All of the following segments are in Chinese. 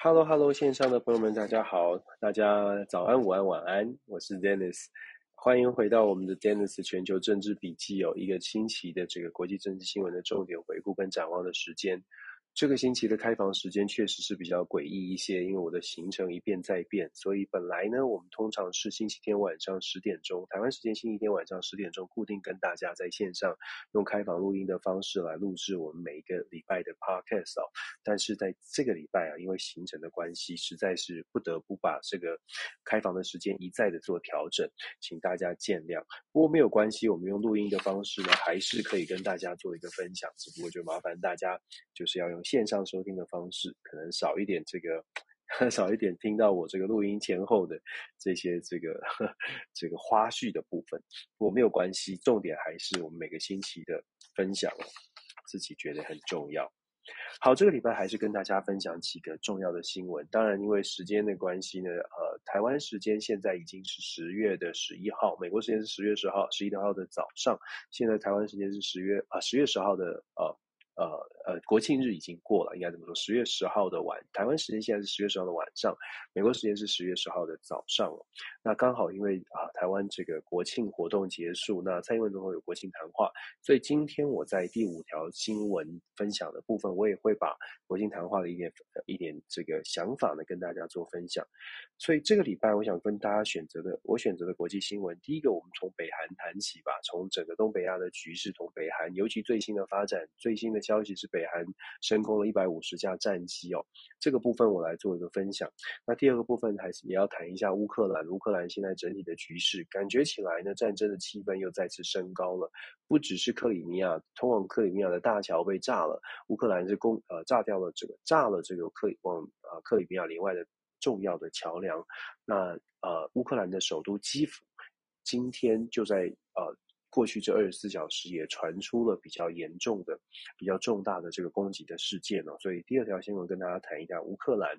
Hello，Hello，线上的朋友们，大家好，大家早安、午安、晚安，我是 Dennis，欢迎回到我们的 Dennis 全球政治笔记，有一个星期的这个国际政治新闻的重点回顾跟展望的时间。这个星期的开房时间确实是比较诡异一些，因为我的行程一变再变，所以本来呢，我们通常是星期天晚上十点钟，台湾时间星期天晚上十点钟固定跟大家在线上用开房录音的方式来录制我们每一个礼拜的 podcast 哦。但是在这个礼拜啊，因为行程的关系，实在是不得不把这个开房的时间一再的做调整，请大家见谅。不过没有关系，我们用录音的方式呢，还是可以跟大家做一个分享，只不过就麻烦大家就是要用。线上收听的方式可能少一点，这个 少一点听到我这个录音前后的这些这个 这个花絮的部分，我没有关系，重点还是我们每个星期的分享，自己觉得很重要。好，这个礼拜还是跟大家分享几个重要的新闻。当然，因为时间的关系呢，呃，台湾时间现在已经是十月的十一号，美国时间是十月十号，十一号的早上。现在台湾时间是十月啊，十月十号的呃。呃呃，国庆日已经过了，应该怎么说？十月十号的晚，台湾时间现在是十月十号的晚上，美国时间是十月十号的早上。那刚好因为啊，台湾这个国庆活动结束，那蔡英文总统有国庆谈话，所以今天我在第五条新闻分享的部分，我也会把国庆谈话的一点一点这个想法呢跟大家做分享。所以这个礼拜，我想跟大家选择的，我选择的国际新闻，第一个我们从北韩谈起吧，从整个东北亚的局势，从北韩尤其最新的发展，最新的。消息是北北韩升空了一百五十架战机哦，这个部分我来做一个分享。那第二个部分还是也要谈一下乌克兰，乌克兰现在整体的局势，感觉起来呢，战争的气氛又再次升高了。不只是克里米亚通往克里米亚的大桥被炸了，乌克兰是攻呃炸掉了这个炸了这个克里往呃克里米亚连外的重要的桥梁。那呃乌克兰的首都基辅今天就在呃。过去这二十四小时也传出了比较严重的、比较重大的这个攻击的事件哦，所以第二条新闻跟大家谈一下乌克兰，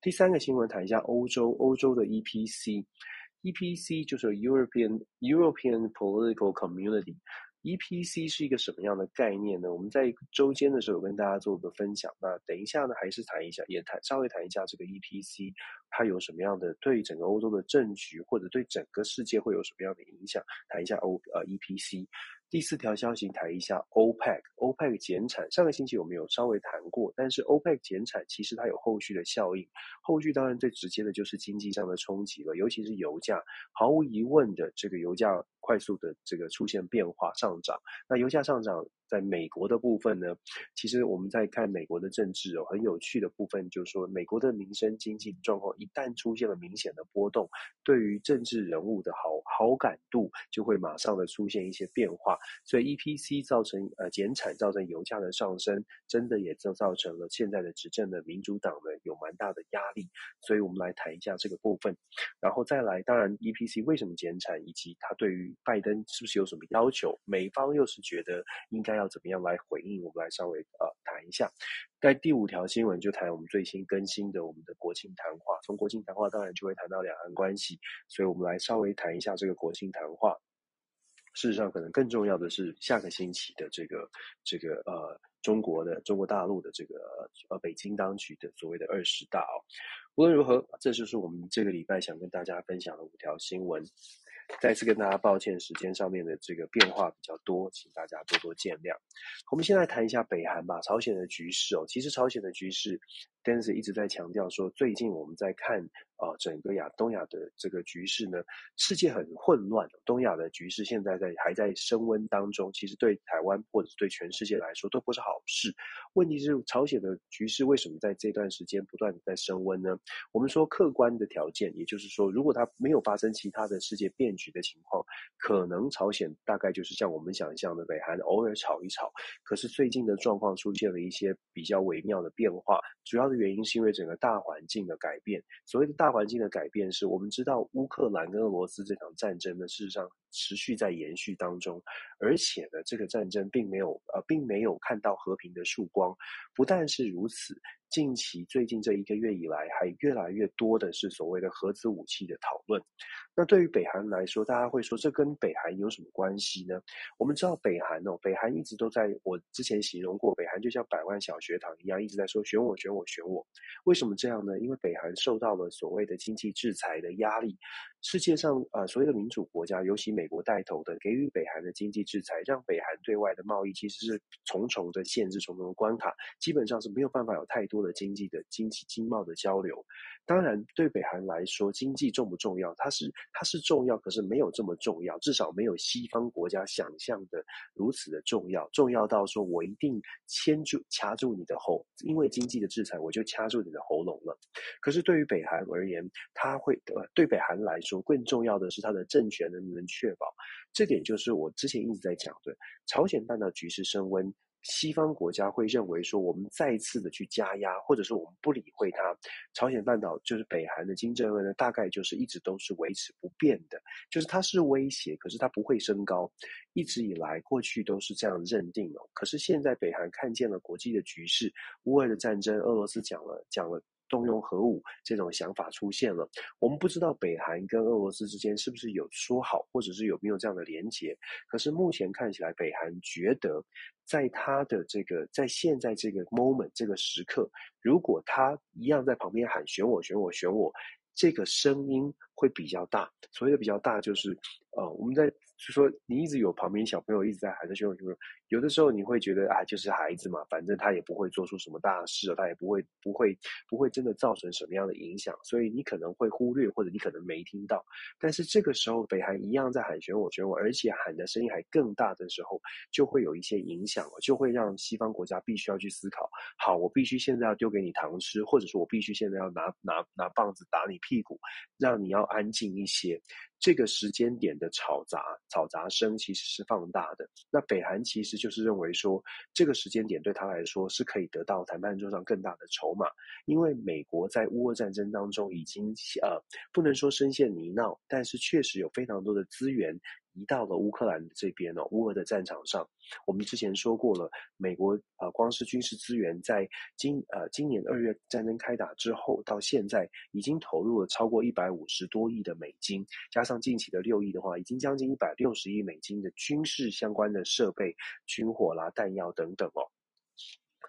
第三个新闻谈一下欧洲，欧洲的 EPC，EPC 就是 European European Political Community。EPC 是一个什么样的概念呢？我们在周间的时候有跟大家做个分享。那等一下呢，还是谈一下，也谈稍微谈一下这个 EPC，它有什么样的对整个欧洲的政局，或者对整个世界会有什么样的影响？谈一下欧呃 EPC。第四条消息谈一下 OPEC，OPEC 减产。上个星期我们有稍微谈过，但是 OPEC 减产其实它有后续的效应，后续当然最直接的就是经济上的冲击了，尤其是油价，毫无疑问的这个油价快速的这个出现变化上涨。那油价上涨。在美国的部分呢，其实我们在看美国的政治哦，很有趣的部分就是说，美国的民生经济状况一旦出现了明显的波动，对于政治人物的好好感度就会马上的出现一些变化。所以 EPC 造成呃减产，造成油价的上升，真的也就造成了现在的执政的民主党呢有蛮大的压力。所以我们来谈一下这个部分，然后再来，当然 EPC 为什么减产，以及他对于拜登是不是有什么要求？美方又是觉得应该要。要怎么样来回应？我们来稍微呃谈一下。在第五条新闻就谈我们最新更新的我们的国庆谈话。从国庆谈话当然就会谈到两岸关系，所以我们来稍微谈一下这个国庆谈话。事实上，可能更重要的是下个星期的这个这个呃中国的中国大陆的这个呃北京当局的所谓的二十大哦。无论如何，这就是我们这个礼拜想跟大家分享的五条新闻。再次跟大家抱歉，时间上面的这个变化比较多，请大家多多见谅。我们先来谈一下北韩吧，朝鲜的局势哦。其实朝鲜的局势 Denz 一直在强调说，最近我们在看。啊，整个亚东亚的这个局势呢，世界很混乱。东亚的局势现在在还在升温当中，其实对台湾或者是对全世界来说都不是好事。问题是朝鲜的局势为什么在这段时间不断的在升温呢？我们说客观的条件，也就是说，如果它没有发生其他的世界变局的情况，可能朝鲜大概就是像我们想象的北韩偶尔吵一吵。可是最近的状况出现了一些比较微妙的变化，主要的原因是因为整个大环境的改变。所谓的大环境的改变是我们知道乌克兰跟俄罗斯这场战争呢，事实上持续在延续当中，而且呢，这个战争并没有呃，并没有看到和平的曙光。不但是如此。近期最近这一个月以来，还越来越多的是所谓的核子武器的讨论。那对于北韩来说，大家会说这跟北韩有什么关系呢？我们知道北韩哦，北韩一直都在我之前形容过，北韩就像百万小学堂一样，一直在说选我，选我，选我。为什么这样呢？因为北韩受到了所谓的经济制裁的压力。世界上啊，所谓的民主国家，尤其美美国带头的，给予北韩的经济制裁，让北韩对外的贸易其实是重重的限制，重重的关卡，基本上是没有办法有太多。的经济的经济经贸的交流，当然对北韩来说，经济重不重要？它是它是重要，可是没有这么重要，至少没有西方国家想象的如此的重要。重要到说我一定牵住掐住你的喉，因为经济的制裁，我就掐住你的喉咙了。可是对于北韩而言，他会呃，对北韩来说，更重要的是它的政权能不能确保？这点就是我之前一直在讲的，朝鲜半岛局势升温。西方国家会认为说，我们再次的去加压，或者说我们不理会它，朝鲜半岛就是北韩的金正恩呢，大概就是一直都是维持不变的，就是它是威胁，可是它不会升高，一直以来过去都是这样认定的。可是现在北韩看见了国际的局势，乌俄的战争，俄罗斯讲了讲了。动用核武这种想法出现了，我们不知道北韩跟俄罗斯之间是不是有说好，或者是有没有这样的连结。可是目前看起来，北韩觉得，在他的这个在现在这个 moment 这个时刻，如果他一样在旁边喊选我选我选我，这个声音会比较大。所谓的比较大，就是呃，我们在就说你一直有旁边小朋友一直在喊着学我选我。有的时候你会觉得啊，就是孩子嘛，反正他也不会做出什么大事，他也不会不会不会真的造成什么样的影响，所以你可能会忽略，或者你可能没听到。但是这个时候，北韩一样在喊选我选我，而且喊的声音还更大的时候，就会有一些影响了，就会让西方国家必须要去思考：好，我必须现在要丢给你糖吃，或者说我必须现在要拿拿拿棒子打你屁股，让你要安静一些。这个时间点的吵杂吵杂声其实是放大的。那北韩其实就是认为说，这个时间点对他来说是可以得到谈判桌上更大的筹码，因为美国在乌俄战争当中已经呃不能说深陷泥淖，但是确实有非常多的资源。移到了乌克兰这边哦，乌俄的战场上，我们之前说过了，美国呃光是军事资源在今呃今年二月战争开打之后到现在，已经投入了超过一百五十多亿的美金，加上近期的六亿的话，已经将近一百六十亿美金的军事相关的设备、军火啦、弹药等等哦。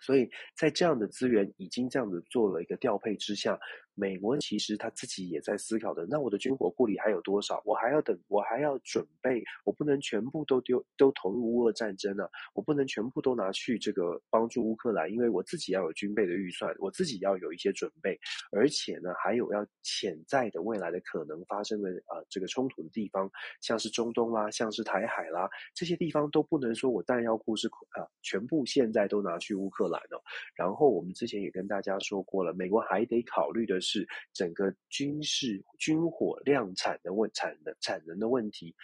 所以在这样的资源已经这样子做了一个调配之下。美国其实他自己也在思考的，那我的军火库里还有多少？我还要等，我还要准备，我不能全部都丢，都投入乌俄战争啊！我不能全部都拿去这个帮助乌克兰，因为我自己要有军备的预算，我自己要有一些准备，而且呢，还有要潜在的未来的可能发生的啊、呃、这个冲突的地方，像是中东啦，像是台海啦，这些地方都不能说我弹药库是啊、全部现在都拿去乌克兰了。然后我们之前也跟大家说过了，美国还得考虑的。是整个军事军火量产的问产的产能的问题。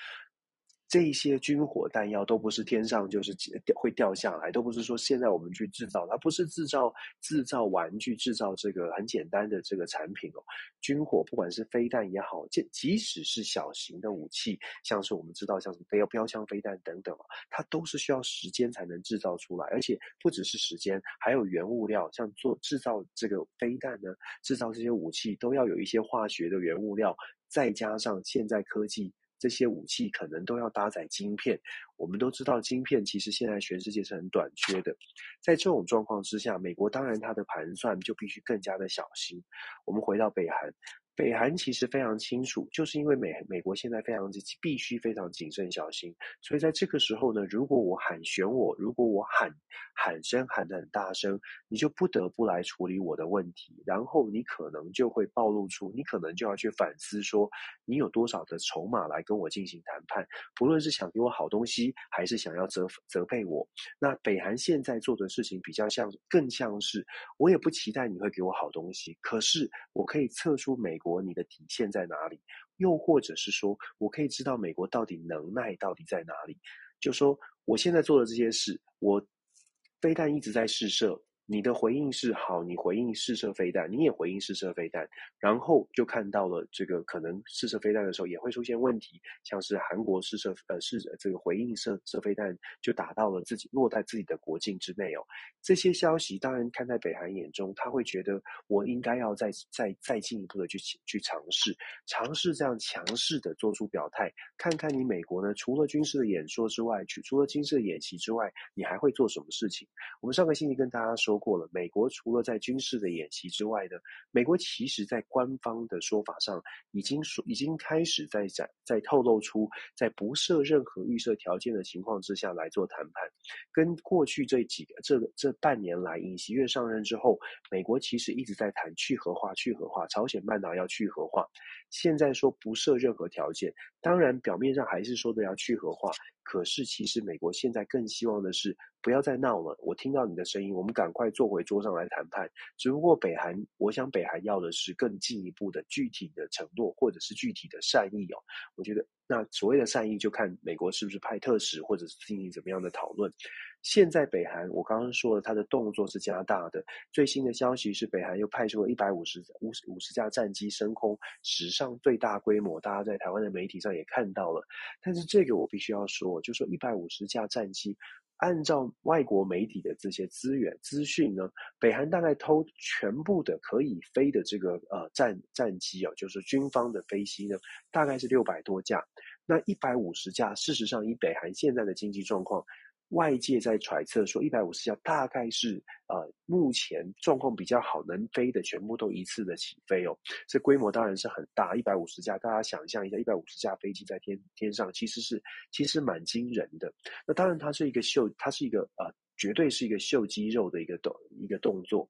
这些军火弹药都不是天上就是掉会掉下来，都不是说现在我们去制造，它不是制造制造玩具，制造这个很简单的这个产品哦。军火不管是飞弹也好，即即使是小型的武器，像是我们知道像什么标标枪飞弹等等，它都是需要时间才能制造出来，而且不只是时间，还有原物料，像做制造这个飞弹呢，制造这些武器都要有一些化学的原物料，再加上现在科技。这些武器可能都要搭载晶片，我们都知道晶片其实现在全世界是很短缺的。在这种状况之下，美国当然它的盘算就必须更加的小心。我们回到北韩。北韩其实非常清楚，就是因为美美国现在非常之必须非常谨慎小心，所以在这个时候呢，如果我喊选我，如果我喊喊声喊得很大声，你就不得不来处理我的问题，然后你可能就会暴露出，你可能就要去反思说，你有多少的筹码来跟我进行谈判，不论是想给我好东西，还是想要责责备我。那北韩现在做的事情比较像，更像是我也不期待你会给我好东西，可是我可以测出美国。你的底线在哪里？又或者是说，我可以知道美国到底能耐到底在哪里？就说我现在做的这些事，我非但一直在试射，你的回应是好，你回应试射飞弹，你也回应试射飞弹，然后就看到了这个可能试射飞弹的时候也会出现问题，像是韩国试射呃试这个回应射射飞弹就打到了自己落在自己的国境之内哦。这些消息当然看在北韩眼中，他会觉得我应该要再再再进一步的去去尝试尝试这样强势的做出表态，看看你美国呢除了军事的演说之外，除了军事演习之外，你还会做什么事情？我们上个星期跟大家说。过了，美国除了在军事的演习之外呢，美国其实在官方的说法上已经说已经开始在展在透露出，在不设任何预设条件的情况之下来做谈判，跟过去这几个这这半年来，尹锡悦上任之后，美国其实一直在谈去核化、去核化，朝鲜半岛要去核化，现在说不设任何条件，当然表面上还是说的要去核化。可是，其实美国现在更希望的是不要再闹了。我听到你的声音，我们赶快坐回桌上来谈判。只不过，北韩，我想北韩要的是更进一步的具体的承诺，或者是具体的善意哦。我觉得，那所谓的善意，就看美国是不是派特使，或者是进行怎么样的讨论。现在北韩，我刚刚说了，他的动作是加大的。最新的消息是，北韩又派出了一百五十五十五十架战机升空，史上最大规模。大家在台湾的媒体上也看到了。但是这个我必须要说，就说一百五十架战机，按照外国媒体的这些资源资讯呢，北韩大概偷全部的可以飞的这个呃战战机啊，就是军方的飞机呢，大概是六百多架。那一百五十架，事实上以北韩现在的经济状况。外界在揣测说，一百五十架大概是呃目前状况比较好能飞的，全部都一次的起飞哦。这规模当然是很大，一百五十架，大家想象一下，一百五十架飞机在天天上，其实是其实蛮惊人的。那当然，它是一个秀，它是一个呃，绝对是一个秀肌肉的一个动一个动作。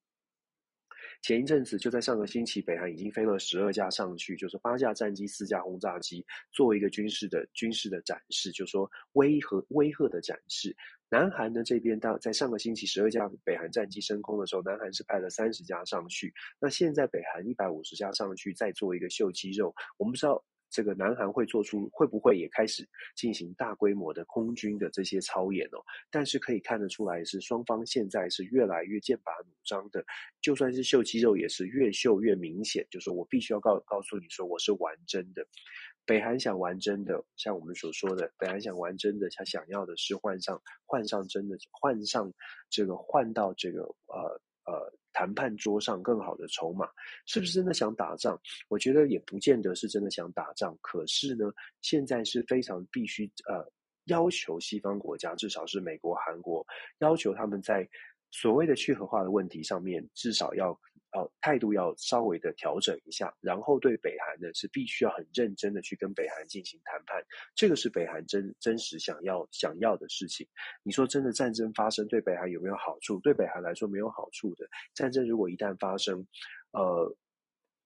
前一阵子就在上个星期，北韩已经飞了十二架上去，就是八架战机、四架轰炸机，做一个军事的军事的展示，就是说威吓威吓的展示。南韩呢这边，到在上个星期十二架北韩战机升空的时候，南韩是派了三十架上去。那现在北韩一百五十架上去，再做一个秀肌肉，我们知道。这个南韩会做出会不会也开始进行大规模的空军的这些操演哦？但是可以看得出来是双方现在是越来越剑拔弩张的，就算是秀肌肉也是越秀越明显。就是我必须要告告诉你说我是玩真的，北韩想玩真的，像我们所说的，北韩想玩真的，他想要的是换上换上真的换上这个换到这个呃呃。谈判桌上更好的筹码，是不是真的想打仗？我觉得也不见得是真的想打仗。可是呢，现在是非常必须呃要求西方国家，至少是美国、韩国，要求他们在所谓的去核化的问题上面，至少要。哦，态度要稍微的调整一下，然后对北韩呢是必须要很认真的去跟北韩进行谈判，这个是北韩真真实想要想要的事情。你说真的战争发生对北韩有没有好处？对北韩来说没有好处的。战争如果一旦发生，呃，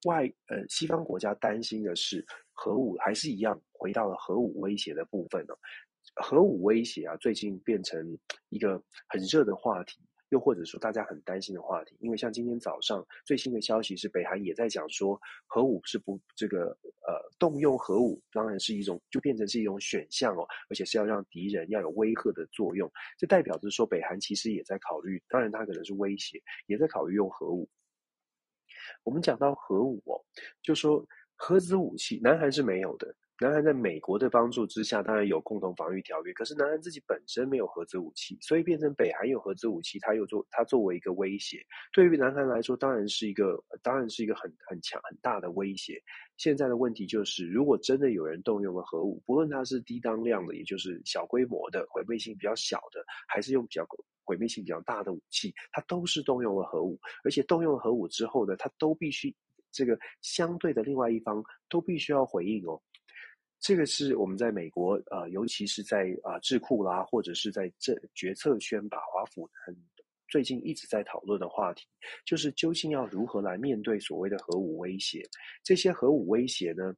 外呃西方国家担心的是核武还是一样回到了核武威胁的部分呢？核武威胁啊，最近变成一个很热的话题。又或者说，大家很担心的话题，因为像今天早上最新的消息是，北韩也在讲说，核武是不这个呃动用核武，当然是一种就变成是一种选项哦，而且是要让敌人要有威吓的作用。这代表着说，北韩其实也在考虑，当然它可能是威胁，也在考虑用核武。我们讲到核武哦，就说核子武器，南韩是没有的。南韩在美国的帮助之下，当然有共同防御条约。可是南韩自己本身没有核子武器，所以变成北韩有核子武器，它又做它作为一个威胁，对于南韩来说，当然是一个当然是一个很很强很大的威胁。现在的问题就是，如果真的有人动用了核武，不论它是低当量的，也就是小规模的毁灭性比较小的，还是用比较毁灭性比较大的武器，它都是动用了核武。而且动用了核武之后呢，它都必须这个相对的另外一方都必须要回应哦。这个是我们在美国，呃，尤其是在啊、呃、智库啦，或者是在这决策圈把华府很最近一直在讨论的话题，就是究竟要如何来面对所谓的核武威胁？这些核武威胁呢，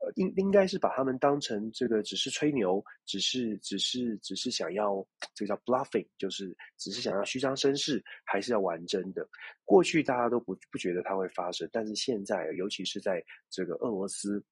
呃，应应该是把他们当成这个只是吹牛，只是只是只是想要这个叫 bluffing，就是只是想要虚张声势，还是要玩真的？过去大家都不不觉得它会发生，但是现在，尤其是在这个俄罗斯。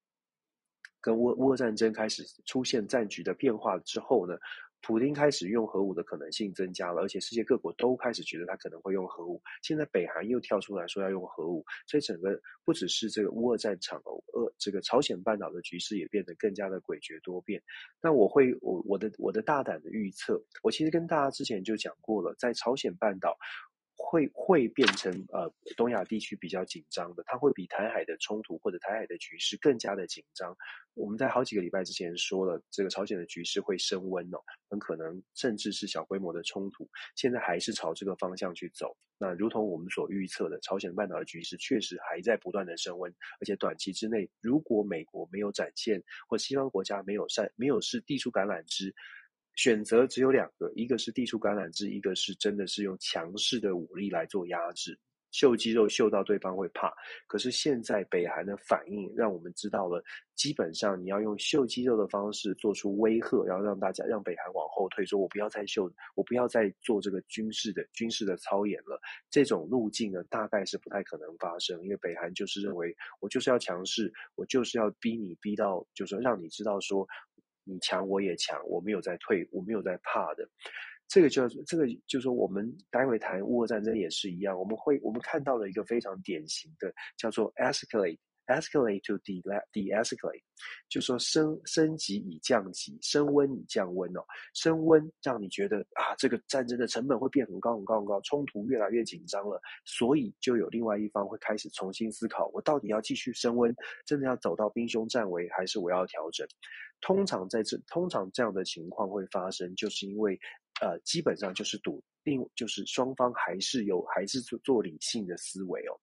跟乌乌俄战争开始出现战局的变化之后呢，普丁开始用核武的可能性增加了，而且世界各国都开始觉得他可能会用核武。现在北韩又跳出来说要用核武，所以整个不只是这个乌俄战场，俄这个朝鲜半岛的局势也变得更加的诡谲多变。那我会我我的我的大胆的预测，我其实跟大家之前就讲过了，在朝鲜半岛。会会变成呃东亚地区比较紧张的，它会比台海的冲突或者台海的局势更加的紧张。我们在好几个礼拜之前说了，这个朝鲜的局势会升温哦，很可能甚至是小规模的冲突。现在还是朝这个方向去走。那如同我们所预测的，朝鲜半岛的局势确实还在不断的升温，而且短期之内，如果美国没有展现或西方国家没有善没有是递出橄榄枝。选择只有两个，一个是递出橄榄枝，一个是真的是用强势的武力来做压制，秀肌肉秀到对方会怕。可是现在北韩的反应让我们知道了，基本上你要用秀肌肉的方式做出威吓，然后让大家让北韩往后退，说我不要再秀，我不要再做这个军事的军事的操演了。这种路径呢，大概是不太可能发生，因为北韩就是认为我就是要强势，我就是要逼你逼到，就是让你知道说。你强我也强，我没有在退，我没有在怕的。这个就这个就说，我们待会谈乌俄战争也是一样，我们会我们看到了一个非常典型的叫做 escalate。Escalate to de-escalate，就说升升级以降级，升温以降温哦。升温让你觉得啊，这个战争的成本会变很高很高很高，冲突越来越紧张了，所以就有另外一方会开始重新思考，我到底要继续升温，真的要走到兵凶战危，还是我要调整？通常在这通常这样的情况会发生，就是因为呃，基本上就是赌定，就是双方还是有还是做做理性的思维哦，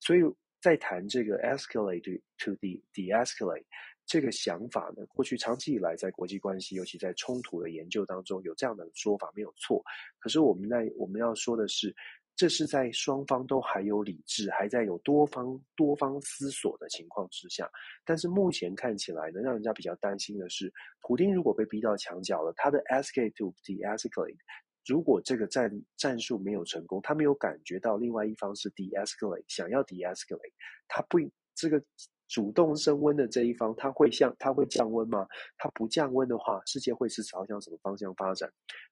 所以。在谈这个 escalate to de de-escalate 这个想法呢，过去长期以来在国际关系，尤其在冲突的研究当中，有这样的说法没有错。可是我们在我们要说的是，这是在双方都还有理智，还在有多方多方思索的情况之下。但是目前看起来呢，让人家比较担心的是，普丁如果被逼到墙角了，他的 escalate to de-escalate。如果这个战战术没有成功，他没有感觉到另外一方是 de-escalate，想要 de-escalate，他不这个主动升温的这一方，他会向他会降温吗？他不降温的话，世界会是朝向什么方向发展？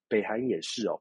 北韩也是哦。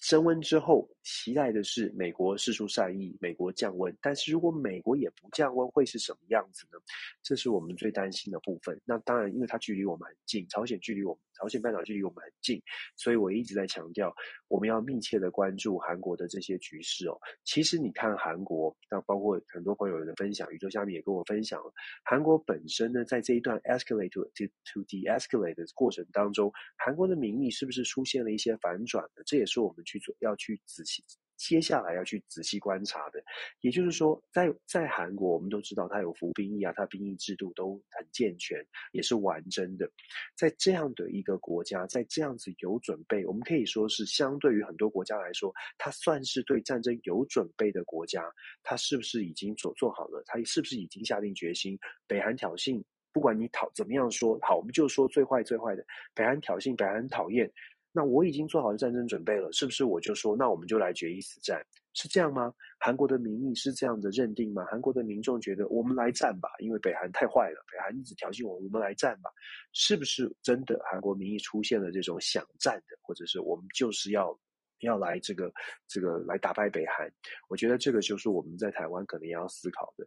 升温之后，期待的是美国释出善意，美国降温。但是如果美国也不降温，会是什么样子呢？这是我们最担心的部分。那当然，因为它距离我们很近，朝鲜距离我们，朝鲜半岛距离我们很近，所以我一直在强调，我们要密切的关注韩国的这些局势哦。其实你看韩国，那包括很多朋友的分享，宇宙下面也跟我分享了，韩国本身呢，在这一段 escalate to to de-escalate 的过程当中，韩国的民意是不是出现了一些反转呢？这也是我们。去做要去仔细，接下来要去仔细观察的，也就是说，在在韩国，我们都知道他有服兵役啊，他兵役制度都很健全，也是完整的。在这样的一个国家，在这样子有准备，我们可以说是相对于很多国家来说，他算是对战争有准备的国家。他是不是已经做做好了？他是不是已经下定决心？北韩挑衅，不管你讨怎么样说，好，我们就说最坏最坏的，北韩挑衅，北韩讨厌。那我已经做好了战争准备了，是不是我就说，那我们就来决一死战，是这样吗？韩国的民意是这样的认定吗？韩国的民众觉得我们来战吧，因为北韩太坏了，北韩一直挑衅我，我们来战吧，是不是真的？韩国民意出现了这种想战的，或者是我们就是要要来这个这个来打败北韩？我觉得这个就是我们在台湾可能要思考的。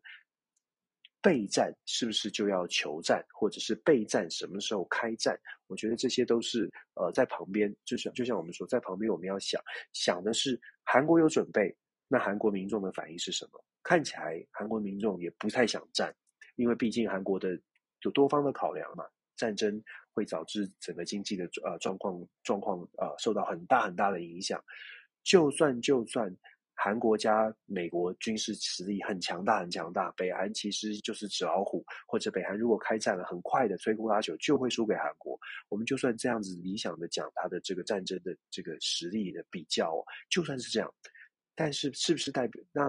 备战是不是就要求战，或者是备战什么时候开战？我觉得这些都是呃在旁边，就是就像我们说，在旁边我们要想想的是，韩国有准备，那韩国民众的反应是什么？看起来韩国民众也不太想战，因为毕竟韩国的有多方的考量嘛，战争会导致整个经济的呃状况状况呃受到很大很大的影响，就算就算。韩国加美国军事实力很强大，很强大。北韩其实就是纸老虎，或者北韩如果开战了，很快的摧枯拉朽就会输给韩国。我们就算这样子理想的讲他的这个战争的这个实力的比较，就算是这样，但是是不是代表那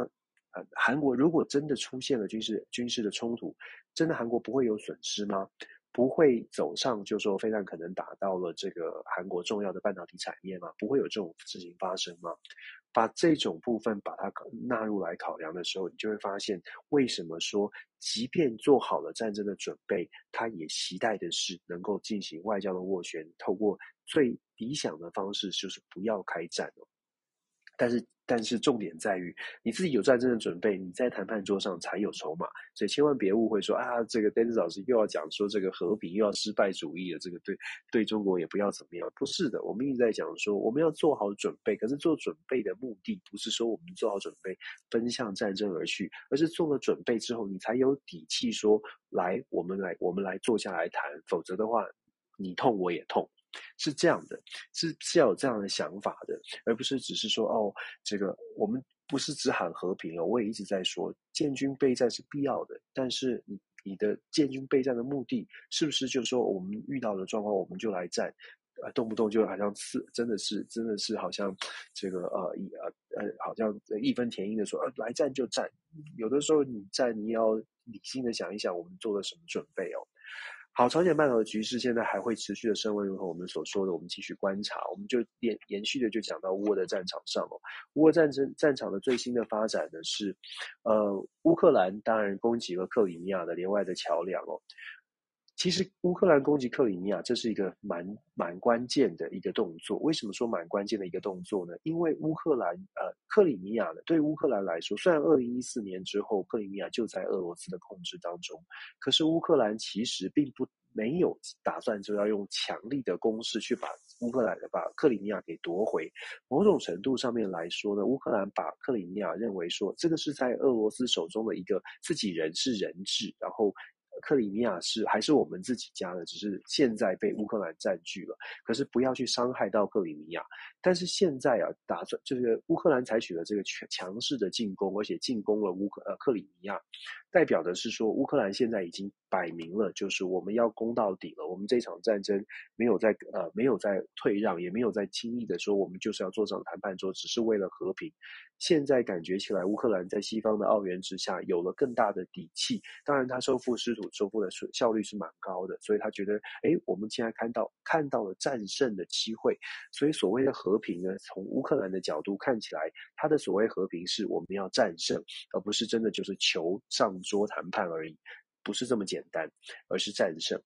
呃韩国如果真的出现了军事军事的冲突，真的韩国不会有损失吗？不会走上就说飞弹可能打到了这个韩国重要的半导体产业吗？不会有这种事情发生吗？把这种部分把它纳入来考量的时候，你就会发现，为什么说，即便做好了战争的准备，他也期待的是能够进行外交的斡旋，透过最理想的方式，就是不要开战哦。但是，但是重点在于你自己有战争的准备，你在谈判桌上才有筹码。所以千万别误会说啊，这个登子老师又要讲说这个和平又要失败主义了，这个对对中国也不要怎么样。不是的，我们一直在讲说我们要做好准备，可是做准备的目的不是说我们做好准备奔向战争而去，而是做了准备之后，你才有底气说来，我们来，我们来坐下来谈。否则的话，你痛我也痛。是这样的，是是要有这样的想法的，而不是只是说哦，这个我们不是只喊和平哦，我也一直在说建军备战是必要的，但是你你的建军备战的目的是不是就是说我们遇到了状况我们就来战，呃，动不动就好像是真的是真的是好像这个呃一呃呃好像义愤填膺的说呃来战就战，有的时候你战你要理性的想一想我们做了什么准备哦。好，朝鲜半岛的局势现在还会持续的升温，如何我们所说的，我们继续观察，我们就延延续的就讲到乌俄的战场上哦。乌俄战争战场的最新的发展呢是，呃，乌克兰当然攻击了克里米亚的连外的桥梁哦。其实乌克兰攻击克里米亚，这是一个蛮蛮关键的一个动作。为什么说蛮关键的一个动作呢？因为乌克兰呃克里米亚呢，对乌克兰来说，虽然二零一四年之后克里米亚就在俄罗斯的控制当中，可是乌克兰其实并不没有打算就要用强力的攻势去把乌克兰把克里米亚给夺回。某种程度上面来说呢，乌克兰把克里米亚认为说这个是在俄罗斯手中的一个自己人是人质，然后。克里米亚是还是我们自己家的，只是现在被乌克兰占据了。可是不要去伤害到克里米亚。但是现在啊，打算就是乌克兰采取了这个强强势的进攻，而且进攻了乌克呃克里米亚，代表的是说乌克兰现在已经摆明了，就是我们要攻到底了。我们这场战争没有在呃没有在退让，也没有在轻易的说我们就是要坐上谈判桌，只是为了和平。现在感觉起来，乌克兰在西方的奥援之下有了更大的底气。当然，他收复失土。收复的效率是蛮高的，所以他觉得，哎，我们现在看到看到了战胜的机会，所以所谓的和平呢，从乌克兰的角度看起来，他的所谓和平是我们要战胜，而不是真的就是求上桌谈判而已，不是这么简单，而是战胜。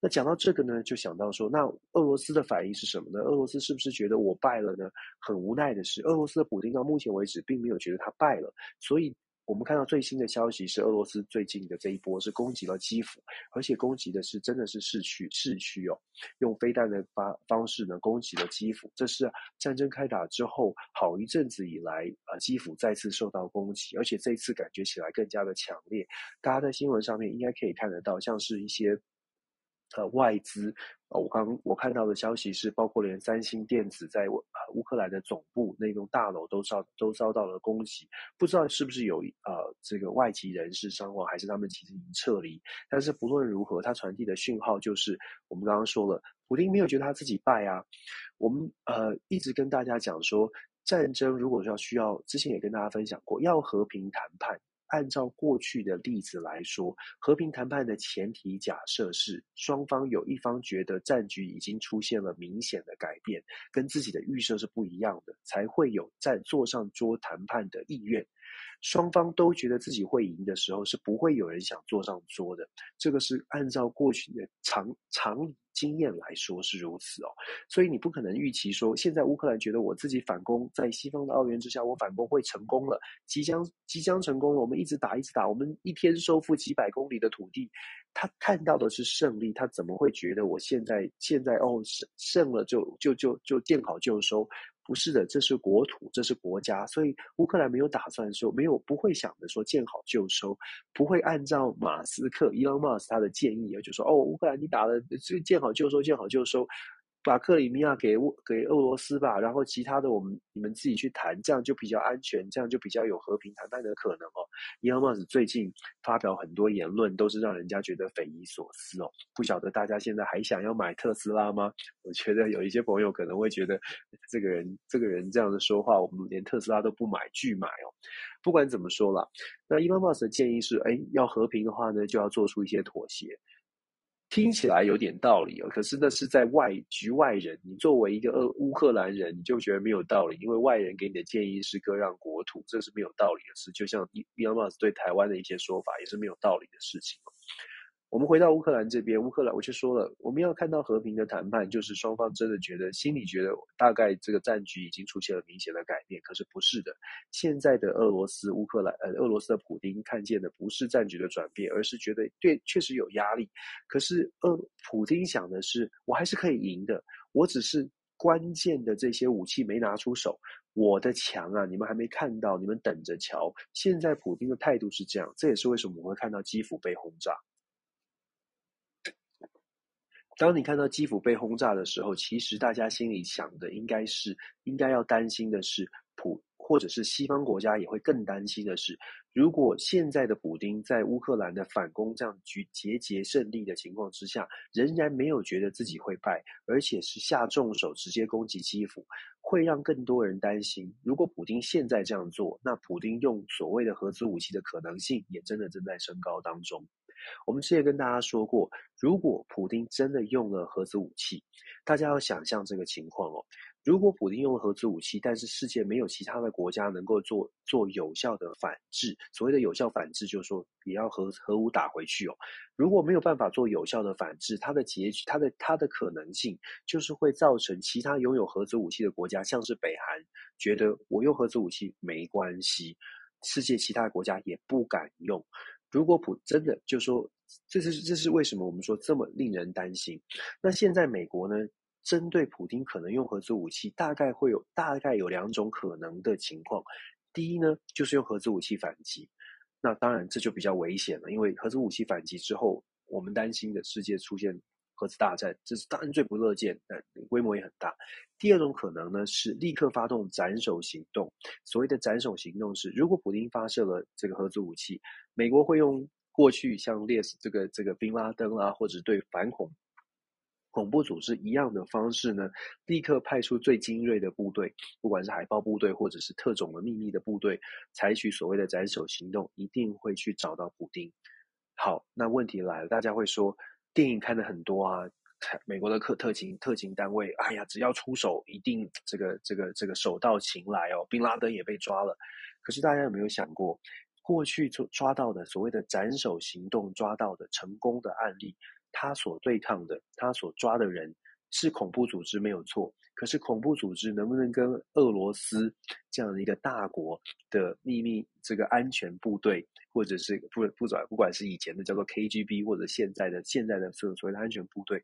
那讲到这个呢，就想到说，那俄罗斯的反应是什么呢？俄罗斯是不是觉得我败了呢？很无奈的是，俄罗斯的普京到目前为止并没有觉得他败了，所以。我们看到最新的消息是，俄罗斯最近的这一波是攻击了基辅，而且攻击的是真的是市区市区哦，用飞弹的发方式呢攻击了基辅。这是战争开打之后好一阵子以来啊，基辅再次受到攻击，而且这一次感觉起来更加的强烈。大家在新闻上面应该可以看得到，像是一些。呃，外资，呃，我刚我看到的消息是，包括连三星电子在乌乌克兰的总部那栋大楼都遭都遭到了攻击，不知道是不是有呃这个外籍人士伤亡，还是他们其实已经撤离。但是不论如何，它传递的讯号就是，我们刚刚说了，普丁没有觉得他自己败啊。我们呃一直跟大家讲说，战争如果说要需要，之前也跟大家分享过，要和平谈判。按照过去的例子来说，和平谈判的前提假设是双方有一方觉得战局已经出现了明显的改变，跟自己的预设是不一样的，才会有在坐上桌谈判的意愿。双方都觉得自己会赢的时候，是不会有人想坐上桌的。这个是按照过去的常常理经验来说是如此哦。所以你不可能预期说，现在乌克兰觉得我自己反攻，在西方的奥援之下，我反攻会成功了，即将即将成功了。我们一直打，一直打，我们一天收复几百公里的土地，他看到的是胜利，他怎么会觉得我现在现在哦胜胜了就就就就见好就收？不是的，这是国土，这是国家，所以乌克兰没有打算说，没有不会想着说见好就收，不会按照马斯克伊隆马斯他的建议，就说哦，乌克兰你打了，这见好就收，见好就收。把克里米亚给乌给俄罗斯吧，然后其他的我们你们自己去谈，这样就比较安全，这样就比较有和平谈判的可能哦。伊隆马斯最近发表很多言论，都是让人家觉得匪夷所思哦。不晓得大家现在还想要买特斯拉吗？我觉得有一些朋友可能会觉得这个人这个人这样的说话，我们连特斯拉都不买，拒买哦。不管怎么说啦，那伊隆马斯的建议是，哎，要和平的话呢，就要做出一些妥协。听起来有点道理哦，可是那是在外局外人，你作为一个乌克兰人，你就觉得没有道理，因为外人给你的建议是割让国土，这是没有道理的事。就像伊隆马斯对台湾的一些说法，也是没有道理的事情。我们回到乌克兰这边，乌克兰我就说了，我们要看到和平的谈判，就是双方真的觉得心里觉得大概这个战局已经出现了明显的改变，可是不是的。现在的俄罗斯、乌克兰呃，俄罗斯的普丁看见的不是战局的转变，而是觉得对确实有压力。可是俄普丁想的是，我还是可以赢的，我只是关键的这些武器没拿出手，我的强啊，你们还没看到，你们等着瞧。现在普丁的态度是这样，这也是为什么我们会看到基辅被轰炸。当你看到基辅被轰炸的时候，其实大家心里想的应该是，应该要担心的是普，或者是西方国家也会更担心的是，如果现在的普丁在乌克兰的反攻这样局节节胜利的情况之下，仍然没有觉得自己会败，而且是下重手直接攻击基辅，会让更多人担心。如果普丁现在这样做，那普丁用所谓的核子武器的可能性也真的正在升高当中。我们之前跟大家说过，如果普丁真的用了核子武器，大家要想象这个情况哦。如果普丁用了核子武器，但是世界没有其他的国家能够做做有效的反制，所谓的有效反制，就是说也要核核武打回去哦。如果没有办法做有效的反制，它的结局，它的它的可能性，就是会造成其他拥有核子武器的国家，像是北韩，觉得我用核子武器没关系，世界其他国家也不敢用。如果普真的就说，这是这是为什么我们说这么令人担心？那现在美国呢，针对普京可能用核子武器，大概会有大概有两种可能的情况。第一呢，就是用核子武器反击。那当然这就比较危险了，因为核子武器反击之后，我们担心的世界出现。核子大战，这是当然最不乐见，但规模也很大。第二种可能呢，是立刻发动斩首行动。所谓的斩首行动是，如果普丁发射了这个核子武器，美国会用过去像列斯这个这个宾拉登啊，或者对反恐恐怖组织一样的方式呢，立刻派出最精锐的部队，不管是海豹部队或者是特种的秘密的部队，采取所谓的斩首行动，一定会去找到普丁。好，那问题来了，大家会说。电影看的很多啊，美国的特特勤特勤单位，哎呀，只要出手，一定这个这个这个手到擒来哦。宾拉登也被抓了，可是大家有没有想过，过去抓抓到的所谓的斩首行动抓到的成功的案例，他所对抗的，他所抓的人是恐怖组织没有错。可是恐怖组织能不能跟俄罗斯这样的一个大国的秘密这个安全部队，或者是不不管不管是以前的叫做 KGB，或者现在的现在的所所谓的安全部队，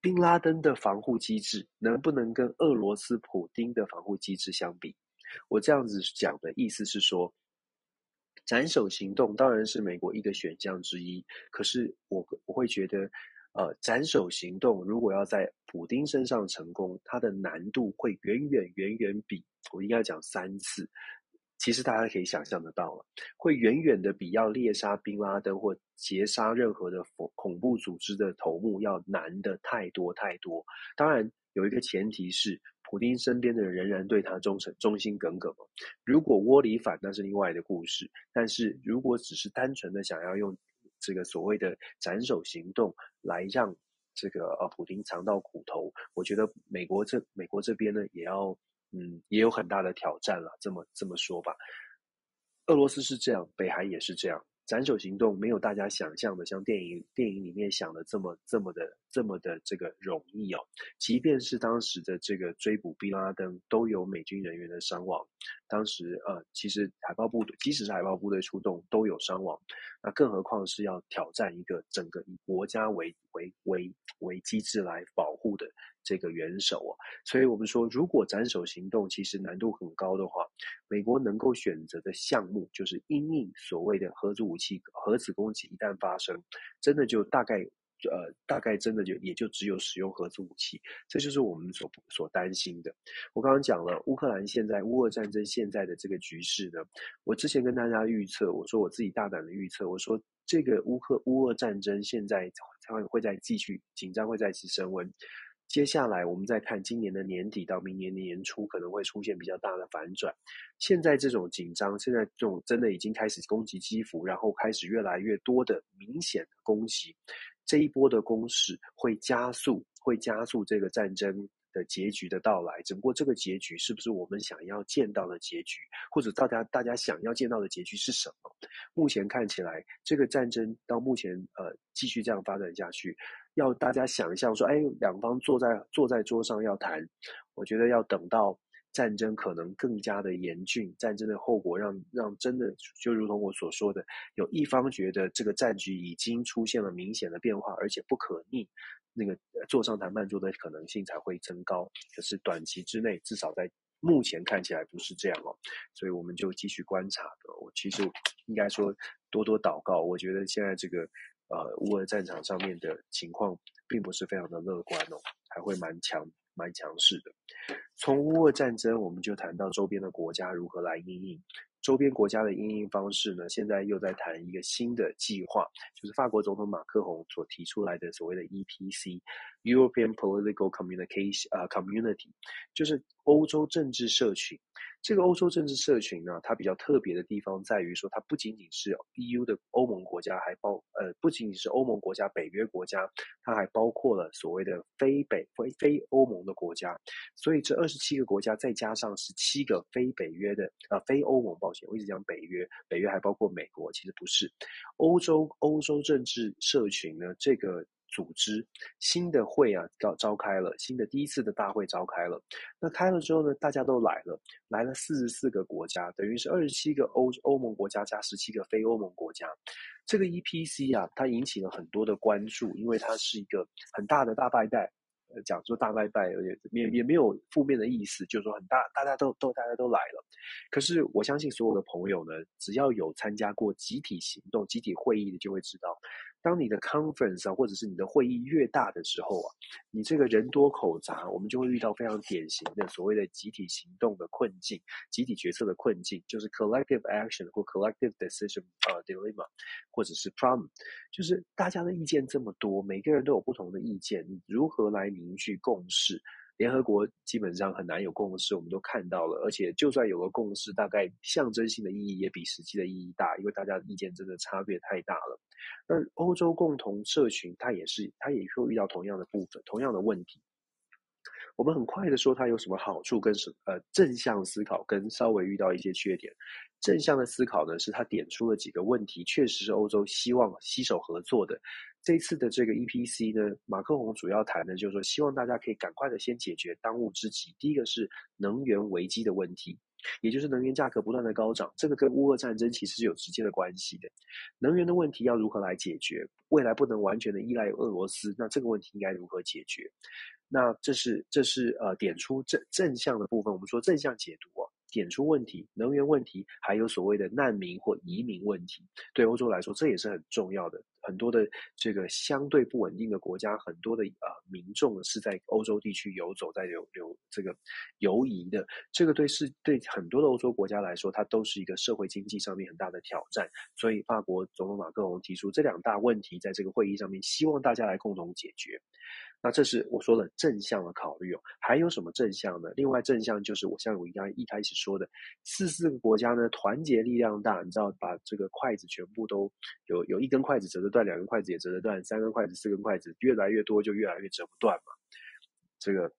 宾拉登的防护机制能不能跟俄罗斯普丁的防护机制相比？我这样子讲的意思是说，斩首行动当然是美国一个选项之一，可是我我会觉得。呃，斩首行动如果要在普丁身上成功，它的难度会远远远远比我应该讲三次。其实大家可以想象得到了，会远远的比要猎杀宾拉登或劫杀任何的恐恐怖组织的头目要难的太多太多。当然，有一个前提是，普丁身边的人仍然对他忠诚、忠心耿耿。如果窝里反，那是另外的故事。但是如果只是单纯的想要用。这个所谓的斩首行动，来让这个呃普京尝到苦头，我觉得美国这美国这边呢，也要嗯也有很大的挑战了。这么这么说吧，俄罗斯是这样，北韩也是这样。斩首行动没有大家想象的，像电影电影里面想的这么这么的这么的这个容易哦。即便是当时的这个追捕宾拉登，都有美军人员的伤亡。当时呃，其实海豹部队，即使是海豹部队出动，都有伤亡。那更何况是要挑战一个整个以国家为为为为机制来保护的。这个元首啊，所以我们说，如果斩首行动其实难度很高的话，美国能够选择的项目就是因应所谓的核子武器、核子攻击一旦发生，真的就大概呃大概真的就也就只有使用核子武器，这就是我们所所担心的。我刚刚讲了乌克兰现在乌俄战争现在的这个局势呢，我之前跟大家预测，我说我自己大胆的预测，我说这个乌克乌俄战争现在才会再继续紧张，会再次升温。接下来我们再看今年的年底到明年的年初可能会出现比较大的反转。现在这种紧张，现在这种真的已经开始攻击基辅，然后开始越来越多的明显的攻击，这一波的攻势会加速，会加速这个战争的结局的到来，只不过这个结局是不是我们想要见到的结局，或者大家大家想要见到的结局是什么？目前看起来，这个战争到目前呃继续这样发展下去，要大家想象说，哎，两方坐在坐在桌上要谈，我觉得要等到战争可能更加的严峻，战争的后果让让真的就如同我所说的，有一方觉得这个战局已经出现了明显的变化，而且不可逆。那个坐上谈判桌的可能性才会增高，可是短期之内，至少在目前看起来不是这样哦，所以我们就继续观察的。我其实应该说多多祷告，我觉得现在这个呃乌俄战场上面的情况并不是非常的乐观哦，还会蛮强蛮强势的。从乌俄战争，我们就谈到周边的国家如何来应应。周边国家的应应方式呢，现在又在谈一个新的计划，就是法国总统马克宏所提出来的所谓的 EPC（European Political Communication） 啊，Community，就是欧洲政治社群。这个欧洲政治社群呢，它比较特别的地方在于说，它不仅仅是 EU 的欧盟国家，还包呃不仅仅是欧盟国家、北约国家，它还包括了所谓的非北非非欧盟的国家。所以这二十七个国家再加上十七个非北约的、呃、非欧盟，抱歉，我一直讲北约，北约还包括美国，其实不是。欧洲欧洲政治社群呢，这个。组织新的会啊，召召开了新的第一次的大会召开了。那开了之后呢，大家都来了，来了四十四个国家，等于是二十七个欧欧盟国家加十七个非欧盟国家。这个 EPC 啊，它引起了很多的关注，因为它是一个很大的大拜拜。呃，讲说大拜拜，也也也没有负面的意思，就是说很大，大家都都大家都来了。可是我相信所有的朋友呢，只要有参加过集体行动、集体会议的，就会知道。当你的 conference 啊，或者是你的会议越大的时候啊，你这个人多口杂，我们就会遇到非常典型的所谓的集体行动的困境、集体决策的困境，就是 collective action 或 collective decision 啊 dilemma，或者是 problem，就是大家的意见这么多，每个人都有不同的意见，你如何来凝聚共识？联合国基本上很难有共识，我们都看到了，而且就算有个共识，大概象征性的意义也比实际的意义大，因为大家的意见真的差别太大了。那欧洲共同社群，它也是，它也会遇到同样的部分，同样的问题。我们很快的说，它有什么好处跟什么呃正向思考，跟稍微遇到一些缺点。正向的思考呢，是它点出了几个问题，确实是欧洲希望携手合作的。这次的这个 EPC 呢，马克宏主要谈的就是说，希望大家可以赶快的先解决当务之急。第一个是能源危机的问题，也就是能源价格不断的高涨，这个跟乌俄战争其实是有直接的关系的。能源的问题要如何来解决？未来不能完全的依赖俄罗斯，那这个问题应该如何解决？那这是这是呃点出正正向的部分。我们说正向解读啊。点出问题，能源问题，还有所谓的难民或移民问题，对欧洲来说，这也是很重要的。很多的这个相对不稳定的国家，很多的呃民众是在欧洲地区游走，在游游这个游移的。这个对是对很多的欧洲国家来说，它都是一个社会经济上面很大的挑战。所以，法国总统马克龙提出这两大问题，在这个会议上面，希望大家来共同解决。那这是我说的正向的考虑哦，还有什么正向呢？另外正向就是我像我刚才一开始说的，四四个国家呢，团结力量大，你知道把这个筷子全部都有有一根筷子折得断，两根筷子也折得断，三根筷子、四根筷子越来越多就越来越折不断嘛。这个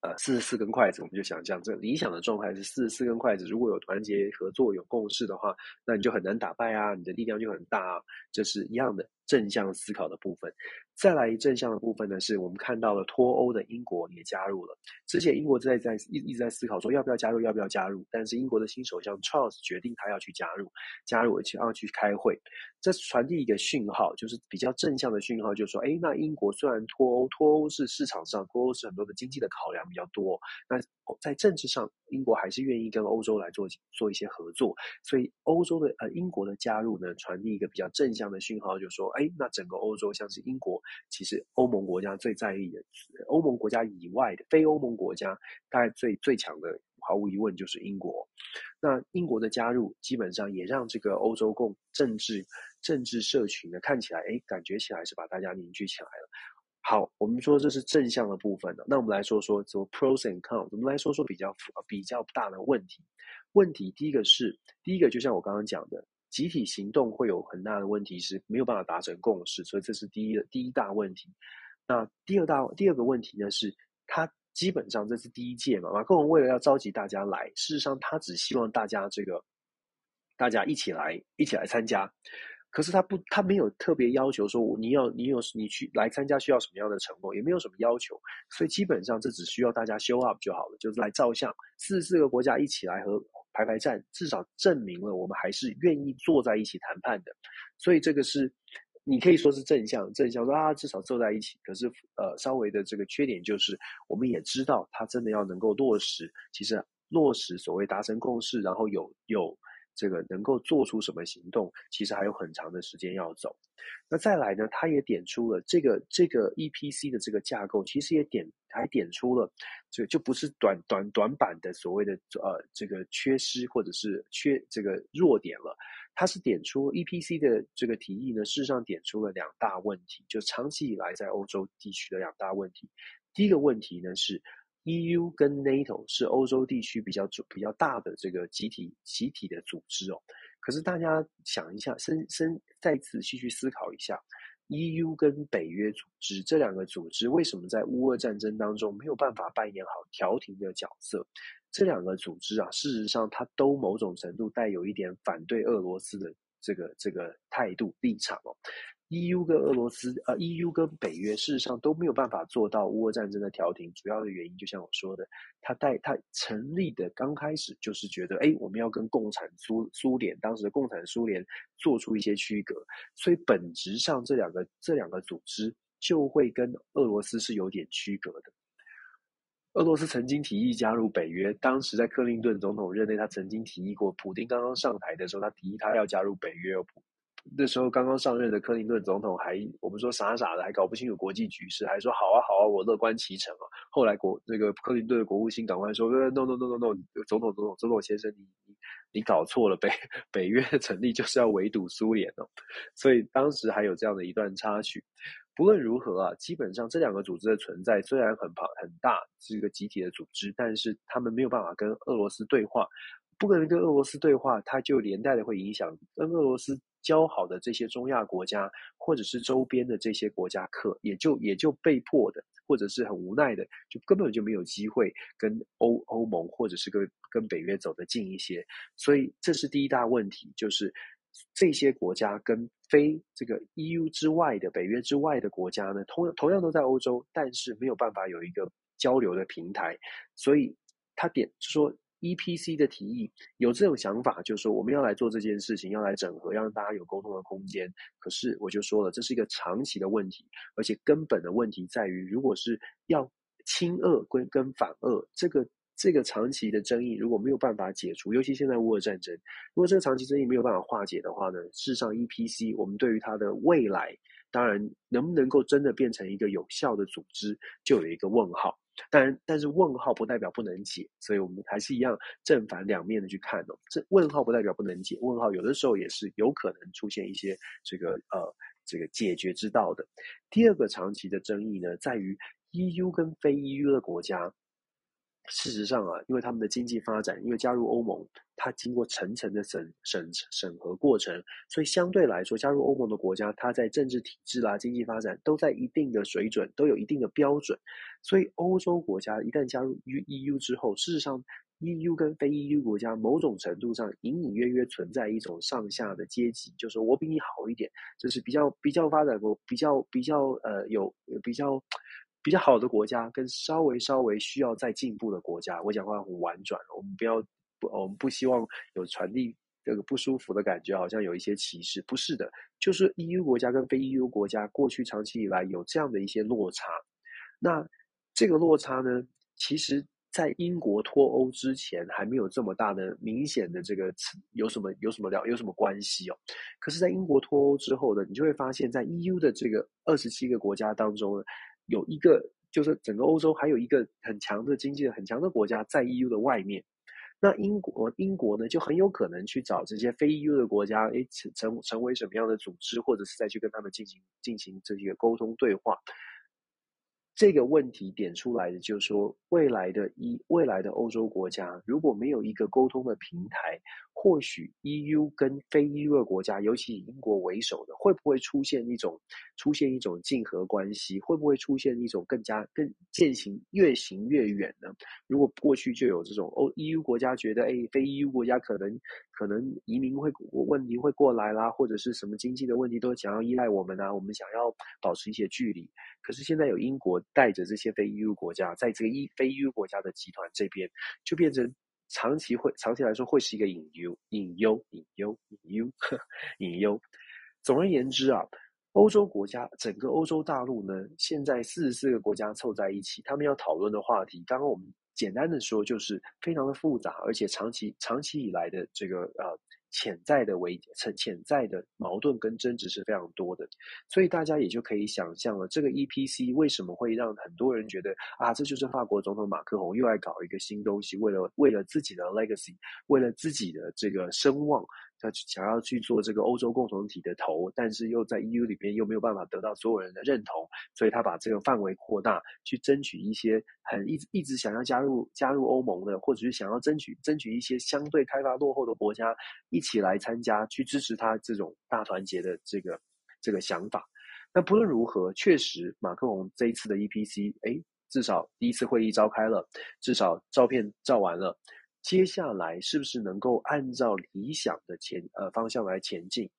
呃四十四根筷子，我们就想象这理想的状态是四十四根筷子，如果有团结合作、有共识的话，那你就很难打败啊，你的力量就很大啊，这是一样的正向思考的部分。再来一正向的部分呢，是我们看到了脱欧的英国也加入了。之前英国在在一一直在思考说要不要加入，要不要加入。但是英国的新首相 Charles 决定他要去加入，加入而且要去开会。这传递一个讯号，就是比较正向的讯号，就是说，哎，那英国虽然脱欧，脱欧是市场上脱欧是很多的经济的考量比较多，那在政治上，英国还是愿意跟欧洲来做做一些合作。所以欧洲的呃英国的加入呢，传递一个比较正向的讯号，就是说，哎，那整个欧洲像是英国。其实欧盟国家最在意的，欧盟国家以外的非欧盟国家，大概最最强的，毫无疑问就是英国。那英国的加入，基本上也让这个欧洲共政治政治社群呢，看起来，哎，感觉起来是把大家凝聚起来了。好，我们说这是正向的部分的，那我们来说说什么 pros and cons，我们来说说比较比较大的问题。问题第一个是，第一个就像我刚刚讲的，集体行动会有很大的问题是没有办法达成共识，所以这是第一第一大问题。那第二大第二个问题呢是，他基本上这是第一届嘛，马克龙为了要召集大家来，事实上他只希望大家这个大家一起来一起来参加。可是他不，他没有特别要求说，你要你有你去来参加需要什么样的承诺，也没有什么要求，所以基本上这只需要大家 show up 就好了，就是来照相，四十四个国家一起来和排排站，至少证明了我们还是愿意坐在一起谈判的，所以这个是你可以说是正向，正向说啊，至少坐在一起。可是呃，稍微的这个缺点就是，我们也知道他真的要能够落实，其实落实所谓达成共识，然后有有。这个能够做出什么行动，其实还有很长的时间要走。那再来呢，他也点出了这个这个 EPC 的这个架构，其实也点还点出了这就不是短短短板的所谓的呃这个缺失或者是缺这个弱点了。他是点出 EPC 的这个提议呢，事实上点出了两大问题，就长期以来在欧洲地区的两大问题。第一个问题呢是。EU 跟 NATO 是欧洲地区比较主比较大的这个集体集体的组织哦。可是大家想一下，深深再仔细去思考一下，EU 跟北约组织这两个组织为什么在乌俄战争当中没有办法扮演好调停的角色？这两个组织啊，事实上它都某种程度带有一点反对俄罗斯的这个这个态度立场哦。EU 跟俄罗斯，呃，EU 跟北约事实上都没有办法做到乌俄战争的调停，主要的原因就像我说的，他带他成立的刚开始就是觉得，哎，我们要跟共产苏苏联当时的共产苏联做出一些区隔，所以本质上这两个这两个组织就会跟俄罗斯是有点区隔的。俄罗斯曾经提议加入北约，当时在克林顿总统任内，他曾经提议过，普丁刚刚上台的时候，他提议他要加入北约。那时候刚刚上任的克林顿总统还，我们说傻傻的，还搞不清楚国际局势，还说好啊好啊，我乐观其成啊。后来国那个克林顿的国务卿赶快说，no no no no no，总统总统总统先生，你你你搞错了，北北约的成立就是要围堵苏联哦。所以当时还有这样的一段插曲。不论如何啊，基本上这两个组织的存在虽然很庞很大，是一个集体的组织，但是他们没有办法跟俄罗斯对话。不可能跟俄罗斯对话，它就连带的会影响跟俄罗斯交好的这些中亚国家，或者是周边的这些国家客，也就也就被迫的，或者是很无奈的，就根本就没有机会跟欧欧盟或者是跟跟北约走得近一些。所以这是第一大问题，就是这些国家跟非这个 EU 之外的北约之外的国家呢，同同样都在欧洲，但是没有办法有一个交流的平台。所以他点就说。EPC 的提议有这种想法，就是说我们要来做这件事情，要来整合，让大家有沟通的空间。可是我就说了，这是一个长期的问题，而且根本的问题在于，如果是要亲俄跟跟反俄，这个这个长期的争议如果没有办法解除，尤其现在乌俄战争，如果这个长期争议没有办法化解的话呢，事实上 EPC 我们对于它的未来，当然能不能够真的变成一个有效的组织，就有一个问号。当然，但是问号不代表不能解，所以我们还是一样正反两面的去看哦。这问号不代表不能解，问号有的时候也是有可能出现一些这个呃这个解决之道的。第二个长期的争议呢，在于 EU 跟非 EU 的国家。事实上啊，因为他们的经济发展，因为加入欧盟，它经过层层的审审审核过程，所以相对来说，加入欧盟的国家，它在政治体制啦、经济发展都在一定的水准，都有一定的标准。所以欧洲国家一旦加入 EU 之后，事实上，EU 跟非 EU 国家某种程度上隐隐约约存在一种上下的阶级，就是我比你好一点，就是比较比较发展过，比较比较呃有比较。比较好的国家跟稍微稍微需要再进步的国家，我讲话很婉转，我们不要不，我们不希望有传递这个不舒服的感觉，好像有一些歧视，不是的，就是 EU 国家跟非 EU 国家过去长期以来有这样的一些落差。那这个落差呢，其实在英国脱欧之前还没有这么大的明显的这个有什么有什么了有什么关系哦。可是，在英国脱欧之后呢，你就会发现，在 EU 的这个二十七个国家当中呢。有一个，就是整个欧洲还有一个很强的经济的很强的国家在 EU 的外面，那英国英国呢就很有可能去找这些非 EU 的国家，诶，成成成为什么样的组织，或者是再去跟他们进行进行这些沟通对话。这个问题点出来的就是说，未来的一未来的欧洲国家如果没有一个沟通的平台，或许 EU 跟非 EU 的国家，尤其以英国为首的，会不会出现一种出现一种竞合关系？会不会出现一种更加更渐行越行越远呢？如果过去就有这种欧 EU 国家觉得，哎，非 EU 国家可能可能移民会问题会过来啦，或者是什么经济的问题都想要依赖我们啊，我们想要保持一些距离。可是现在有英国带着这些非 EU 国家，在这个一非 EU 国家的集团这边，就变成长期会长期来说会是一个隐忧、隐忧、隐忧、隐忧、隐忧。总而言之啊，欧洲国家整个欧洲大陆呢，现在四十四个国家凑在一起，他们要讨论的话题，刚刚我们简单的说，就是非常的复杂，而且长期长期以来的这个呃。潜在的危潜潜在的矛盾跟争执是非常多的，所以大家也就可以想象了，这个 EPC 为什么会让很多人觉得啊，这就是法国总统马克宏又来搞一个新东西，为了为了自己的 legacy，为了自己的这个声望。他想要去做这个欧洲共同体的头，但是又在 EU 里边又没有办法得到所有人的认同，所以他把这个范围扩大，去争取一些很一直一直想要加入加入欧盟的，或者是想要争取争取一些相对开发落后的国家一起来参加，去支持他这种大团结的这个这个想法。那不论如何，确实马克龙这一次的 EPC，哎，至少第一次会议召开了，至少照片照完了。接下来是不是能够按照理想的前呃方向来前进？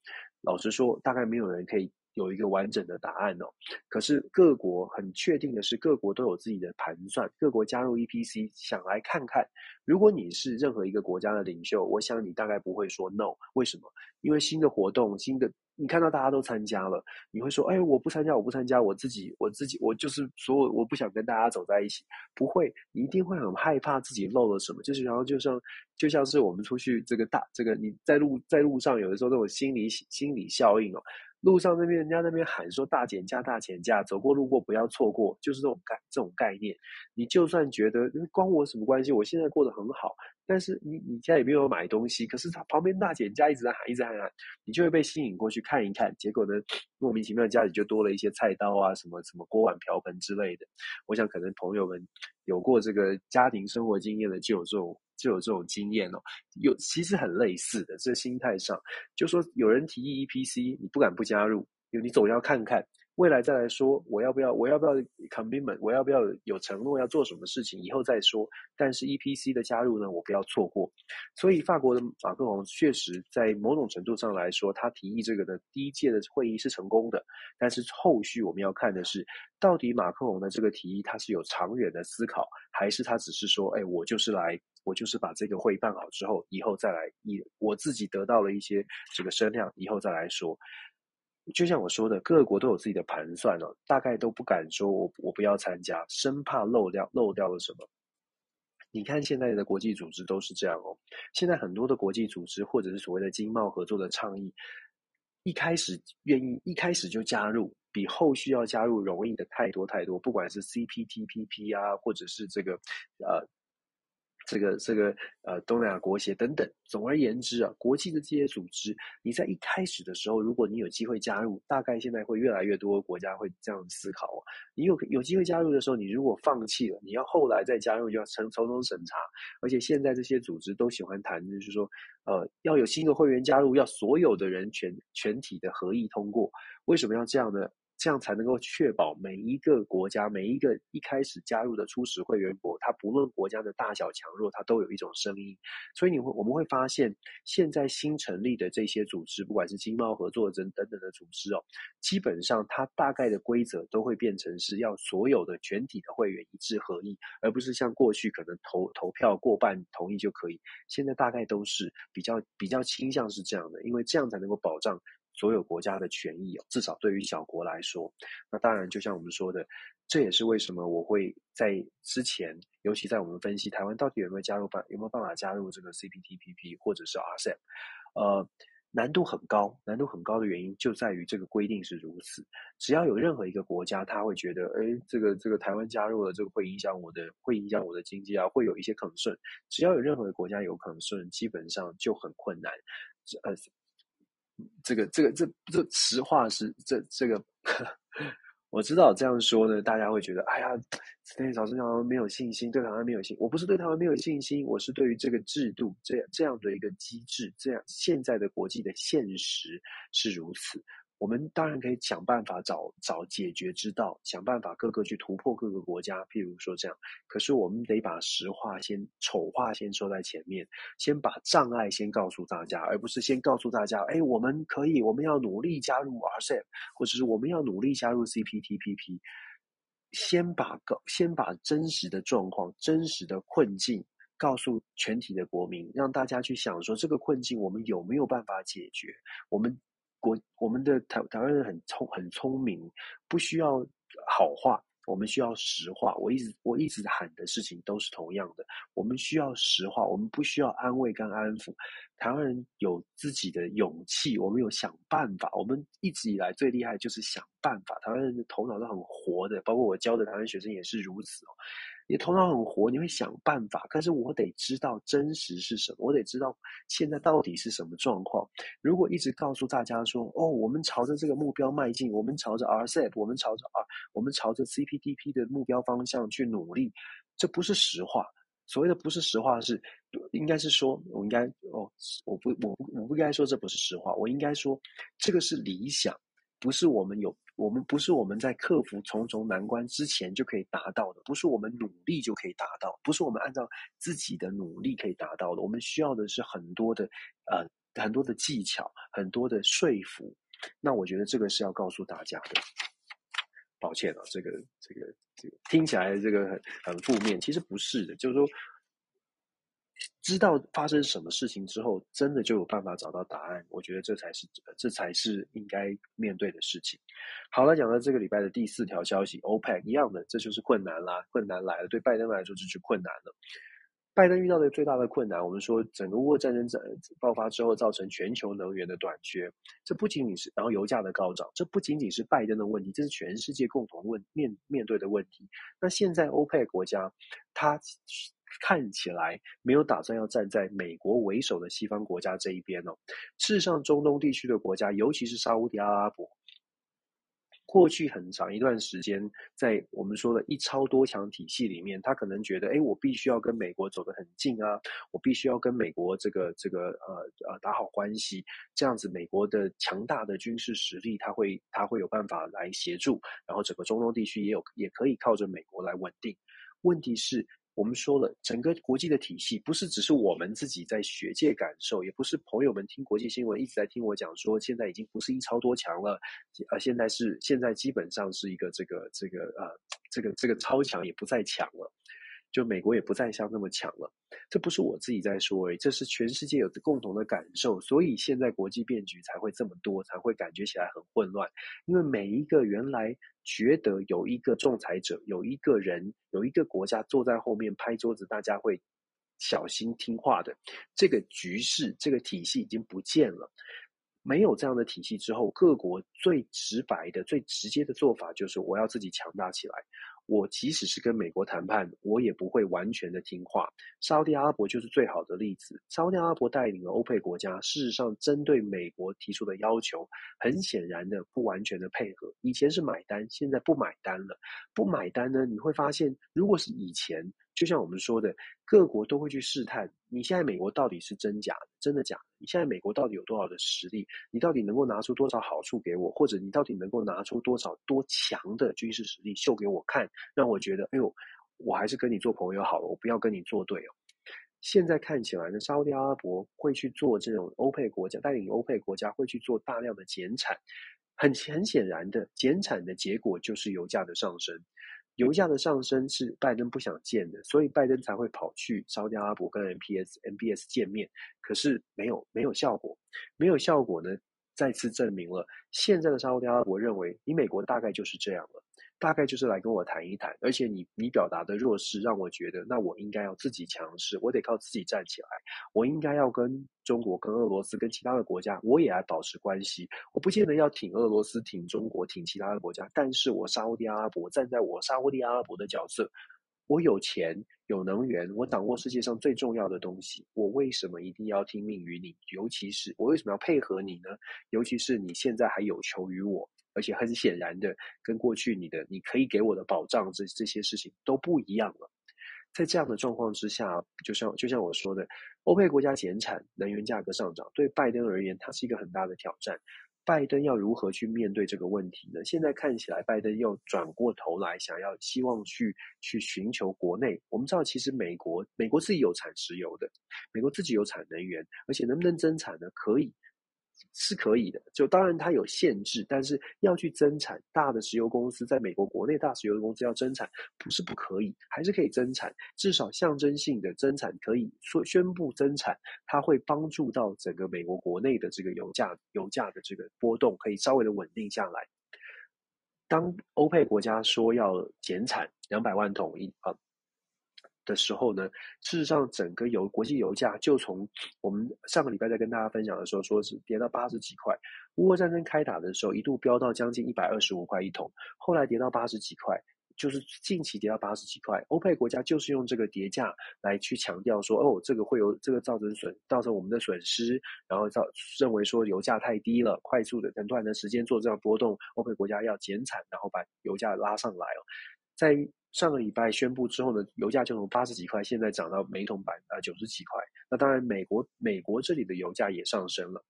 老实说，大概没有人可以有一个完整的答案哦。可是各国很确定的是，各国都有自己的盘算。各国加入 EPC，想来看看，如果你是任何一个国家的领袖，我想你大概不会说 no。为什么？因为新的活动，新的。你看到大家都参加了，你会说：“哎，我不参加，我不参加，我自己，我自己，我就是所有，我不想跟大家走在一起。”不会，你一定会很害怕自己漏了什么。就是然后就像就像是我们出去这个大这个你在路在路上有的时候那种心理心理效应哦。路上那边人家那边喊说大减价大减价，走过路过不要错过，就是这种概这种概念。你就算觉得关我什么关系，我现在过得很好。但是你你家也没有买东西，可是他旁边大减价一直在喊，一直在喊，你就会被吸引过去看一看。结果呢，莫名其妙家里就多了一些菜刀啊，什么什么锅碗瓢盆之类的。我想可能朋友们有过这个家庭生活经验的，就有这种就有这种经验哦。有其实很类似的，这心态上，就说有人提议 EPC，你不敢不加入，你总要看看。未来再来说，我要不要，我要不要 commitment，我要不要有承诺要做什么事情，以后再说。但是 EPC 的加入呢，我不要错过。所以法国的马克龙确实在某种程度上来说，他提议这个的第一届的会议是成功的。但是后续我们要看的是，到底马克龙的这个提议他是有长远的思考，还是他只是说，哎，我就是来，我就是把这个会办好之后，以后再来，以我自己得到了一些这个声量，以后再来说。就像我说的，各国都有自己的盘算哦，大概都不敢说我我不要参加，生怕漏掉漏掉了什么。你看现在的国际组织都是这样哦，现在很多的国际组织或者是所谓的经贸合作的倡议，一开始愿意一开始就加入，比后续要加入容易的太多太多，不管是 CPTPP 啊，或者是这个呃。这个这个呃，东南亚国协等等，总而言之啊，国际的这些组织，你在一开始的时候，如果你有机会加入，大概现在会越来越多国家会这样思考啊。你有有机会加入的时候，你如果放弃了，你要后来再加入，就要层层层审查。而且现在这些组织都喜欢谈，就是说，呃，要有新的会员加入，要所有的人全全体的合意通过。为什么要这样呢？这样才能够确保每一个国家，每一个一开始加入的初始会员国，它不论国家的大小强弱，它都有一种声音。所以你会我们会发现，现在新成立的这些组织，不管是经贸合作等等等的组织哦，基本上它大概的规则都会变成是要所有的全体的会员一致合意，而不是像过去可能投投票过半同意就可以。现在大概都是比较比较倾向是这样的，因为这样才能够保障。所有国家的权益，至少对于小国来说，那当然就像我们说的，这也是为什么我会在之前，尤其在我们分析台湾到底有没有加入办有没有办法加入这个 CPTPP 或者是 RCEP，呃，难度很高，难度很高的原因就在于这个规定是如此。只要有任何一个国家他会觉得，哎，这个这个台湾加入了，这个会影响我的，会影响我的经济啊，会有一些抗顺。只要有任何的国家有抗顺基本上就很困难，呃。这个这个这这实话是这这个，我知道这样说呢，大家会觉得，哎呀，对早上好像没有信心，对台湾没有信。我不是对台湾没有信心，我是对于这个制度，这样这样的一个机制，这样现在的国际的现实是如此。我们当然可以想办法找找解决之道，想办法各个去突破各个国家，譬如说这样。可是我们得把实话先丑话先说在前面，先把障碍先告诉大家，而不是先告诉大家，哎，我们可以，我们要努力加入 RCEP，或者是我们要努力加入 CPTPP。先把告，先把真实的状况、真实的困境告诉全体的国民，让大家去想说，这个困境我们有没有办法解决？我们。我我们的台台湾人很聪很聪明，不需要好话，我们需要实话。我一直我一直喊的事情都是同样的，我们需要实话，我们不需要安慰跟安抚。台湾人有自己的勇气，我们有想办法。我们一直以来最厉害就是想办法。台湾人的头脑都很活的，包括我教的台湾学生也是如此哦。你头脑很活，你会想办法，可是我得知道真实是什么，我得知道现在到底是什么状况。如果一直告诉大家说，哦，我们朝着这个目标迈进，我们朝着 RCEP，我们朝着 R，我们朝着 CPDP 的目标方向去努力，这不是实话。所谓的不是实话是，应该是说，我应该哦，我不，我不，我不应该说这不是实话，我应该说这个是理想。不是我们有，我们不是我们在克服重重难关之前就可以达到的，不是我们努力就可以达到，不是我们按照自己的努力可以达到的。我们需要的是很多的，呃，很多的技巧，很多的说服。那我觉得这个是要告诉大家的。抱歉啊，这个这个这个听起来这个很很负面，其实不是的，就是说。知道发生什么事情之后，真的就有办法找到答案。我觉得这才是这才是应该面对的事情。好了，讲到这个礼拜的第四条消息，OPEC 一样的，这就是困难啦，困难来了。对拜登来说，这就困难了。拜登遇到的最大的困难，我们说整个乌俄战争在爆发之后，造成全球能源的短缺。这不仅仅是，然后油价的高涨，这不仅仅是拜登的问题，这是全世界共同问面面对的问题。那现在 OPEC 国家，它。看起来没有打算要站在美国为首的西方国家这一边哦。事实上，中东地区的国家，尤其是沙乌地阿拉伯，过去很长一段时间，在我们说的一超多强体系里面，他可能觉得，哎，我必须要跟美国走得很近啊，我必须要跟美国这个这个呃呃打好关系，这样子美国的强大的军事实力，他会他会有办法来协助，然后整个中东地区也有也可以靠着美国来稳定。问题是。我们说了，整个国际的体系不是只是我们自己在学界感受，也不是朋友们听国际新闻一直在听我讲说，现在已经不是一超多强了，呃，现在是现在基本上是一个这个这个呃这个这个超强也不再强了。就美国也不再像那么强了，这不是我自己在说而已，这是全世界有着共同的感受，所以现在国际变局才会这么多，才会感觉起来很混乱。因为每一个原来觉得有一个仲裁者，有一个人，有一个国家坐在后面拍桌子，大家会小心听话的，这个局势，这个体系已经不见了。没有这样的体系之后，各国最直白的、最直接的做法就是我要自己强大起来。我即使是跟美国谈判，我也不会完全的听话。沙乌地阿拉伯就是最好的例子。沙乌地阿拉伯带领了欧佩国家，事实上针对美国提出的要求，很显然的不完全的配合。以前是买单，现在不买单了。不买单呢，你会发现，如果是以前。就像我们说的，各国都会去试探，你现在美国到底是真假，真的假？你现在美国到底有多少的实力？你到底能够拿出多少好处给我？或者你到底能够拿出多少多强的军事实力秀给我看，让我觉得，哎呦，我还是跟你做朋友好了，我不要跟你作对哦。现在看起来呢，沙乌地阿拉伯会去做这种欧佩国家带领欧佩国家会去做大量的减产，很很显然的，减产的结果就是油价的上升。油价的上升是拜登不想见的，所以拜登才会跑去沙乌地阿拉伯跟 nps nbs 见面。可是没有没有效果，没有效果呢，再次证明了现在的沙乌地阿拉伯认为你美国大概就是这样了。大概就是来跟我谈一谈，而且你你表达的弱势让我觉得，那我应该要自己强势，我得靠自己站起来。我应该要跟中国、跟俄罗斯、跟其他的国家，我也来保持关系。我不见得要挺俄罗斯、挺中国、挺其他的国家，但是我沙乌地阿拉伯站在我沙乌地阿拉伯的角色，我有钱、有能源，我掌握世界上最重要的东西，我为什么一定要听命于你？尤其是我为什么要配合你呢？尤其是你现在还有求于我。而且很显然的，跟过去你的你可以给我的保障这这些事情都不一样了。在这样的状况之下，就像就像我说的，欧佩国家减产，能源价格上涨，对拜登而言，它是一个很大的挑战。拜登要如何去面对这个问题呢？现在看起来，拜登又转过头来，想要希望去去寻求国内。我们知道，其实美国美国自己有产石油的，美国自己有产能源，而且能不能增产呢？可以。是可以的，就当然它有限制，但是要去增产，大的石油公司在美国国内大石油公司要增产，不是不可以，还是可以增产，至少象征性的增产可以说宣布增产，它会帮助到整个美国国内的这个油价油价的这个波动可以稍微的稳定下来。当欧佩国家说要减产两百万桶一啊。的时候呢，事实上，整个油国际油价就从我们上个礼拜在跟大家分享的时候，说是跌到八十几块。乌俄战争开打的时候，一度飙到将近一百二十五块一桶，后来跌到八十几块，就是近期跌到八十几块。欧佩国家就是用这个跌价来去强调说，哦，这个会有这个造成损，造成我们的损失，然后造认为说油价太低了，快速的很短的时间做这样波动，欧佩国家要减产，然后把油价拉上来哦，在。上个礼拜宣布之后呢，油价就从八十几块，现在涨到每桶百呃九十几块。那当然，美国美国这里的油价也上升了。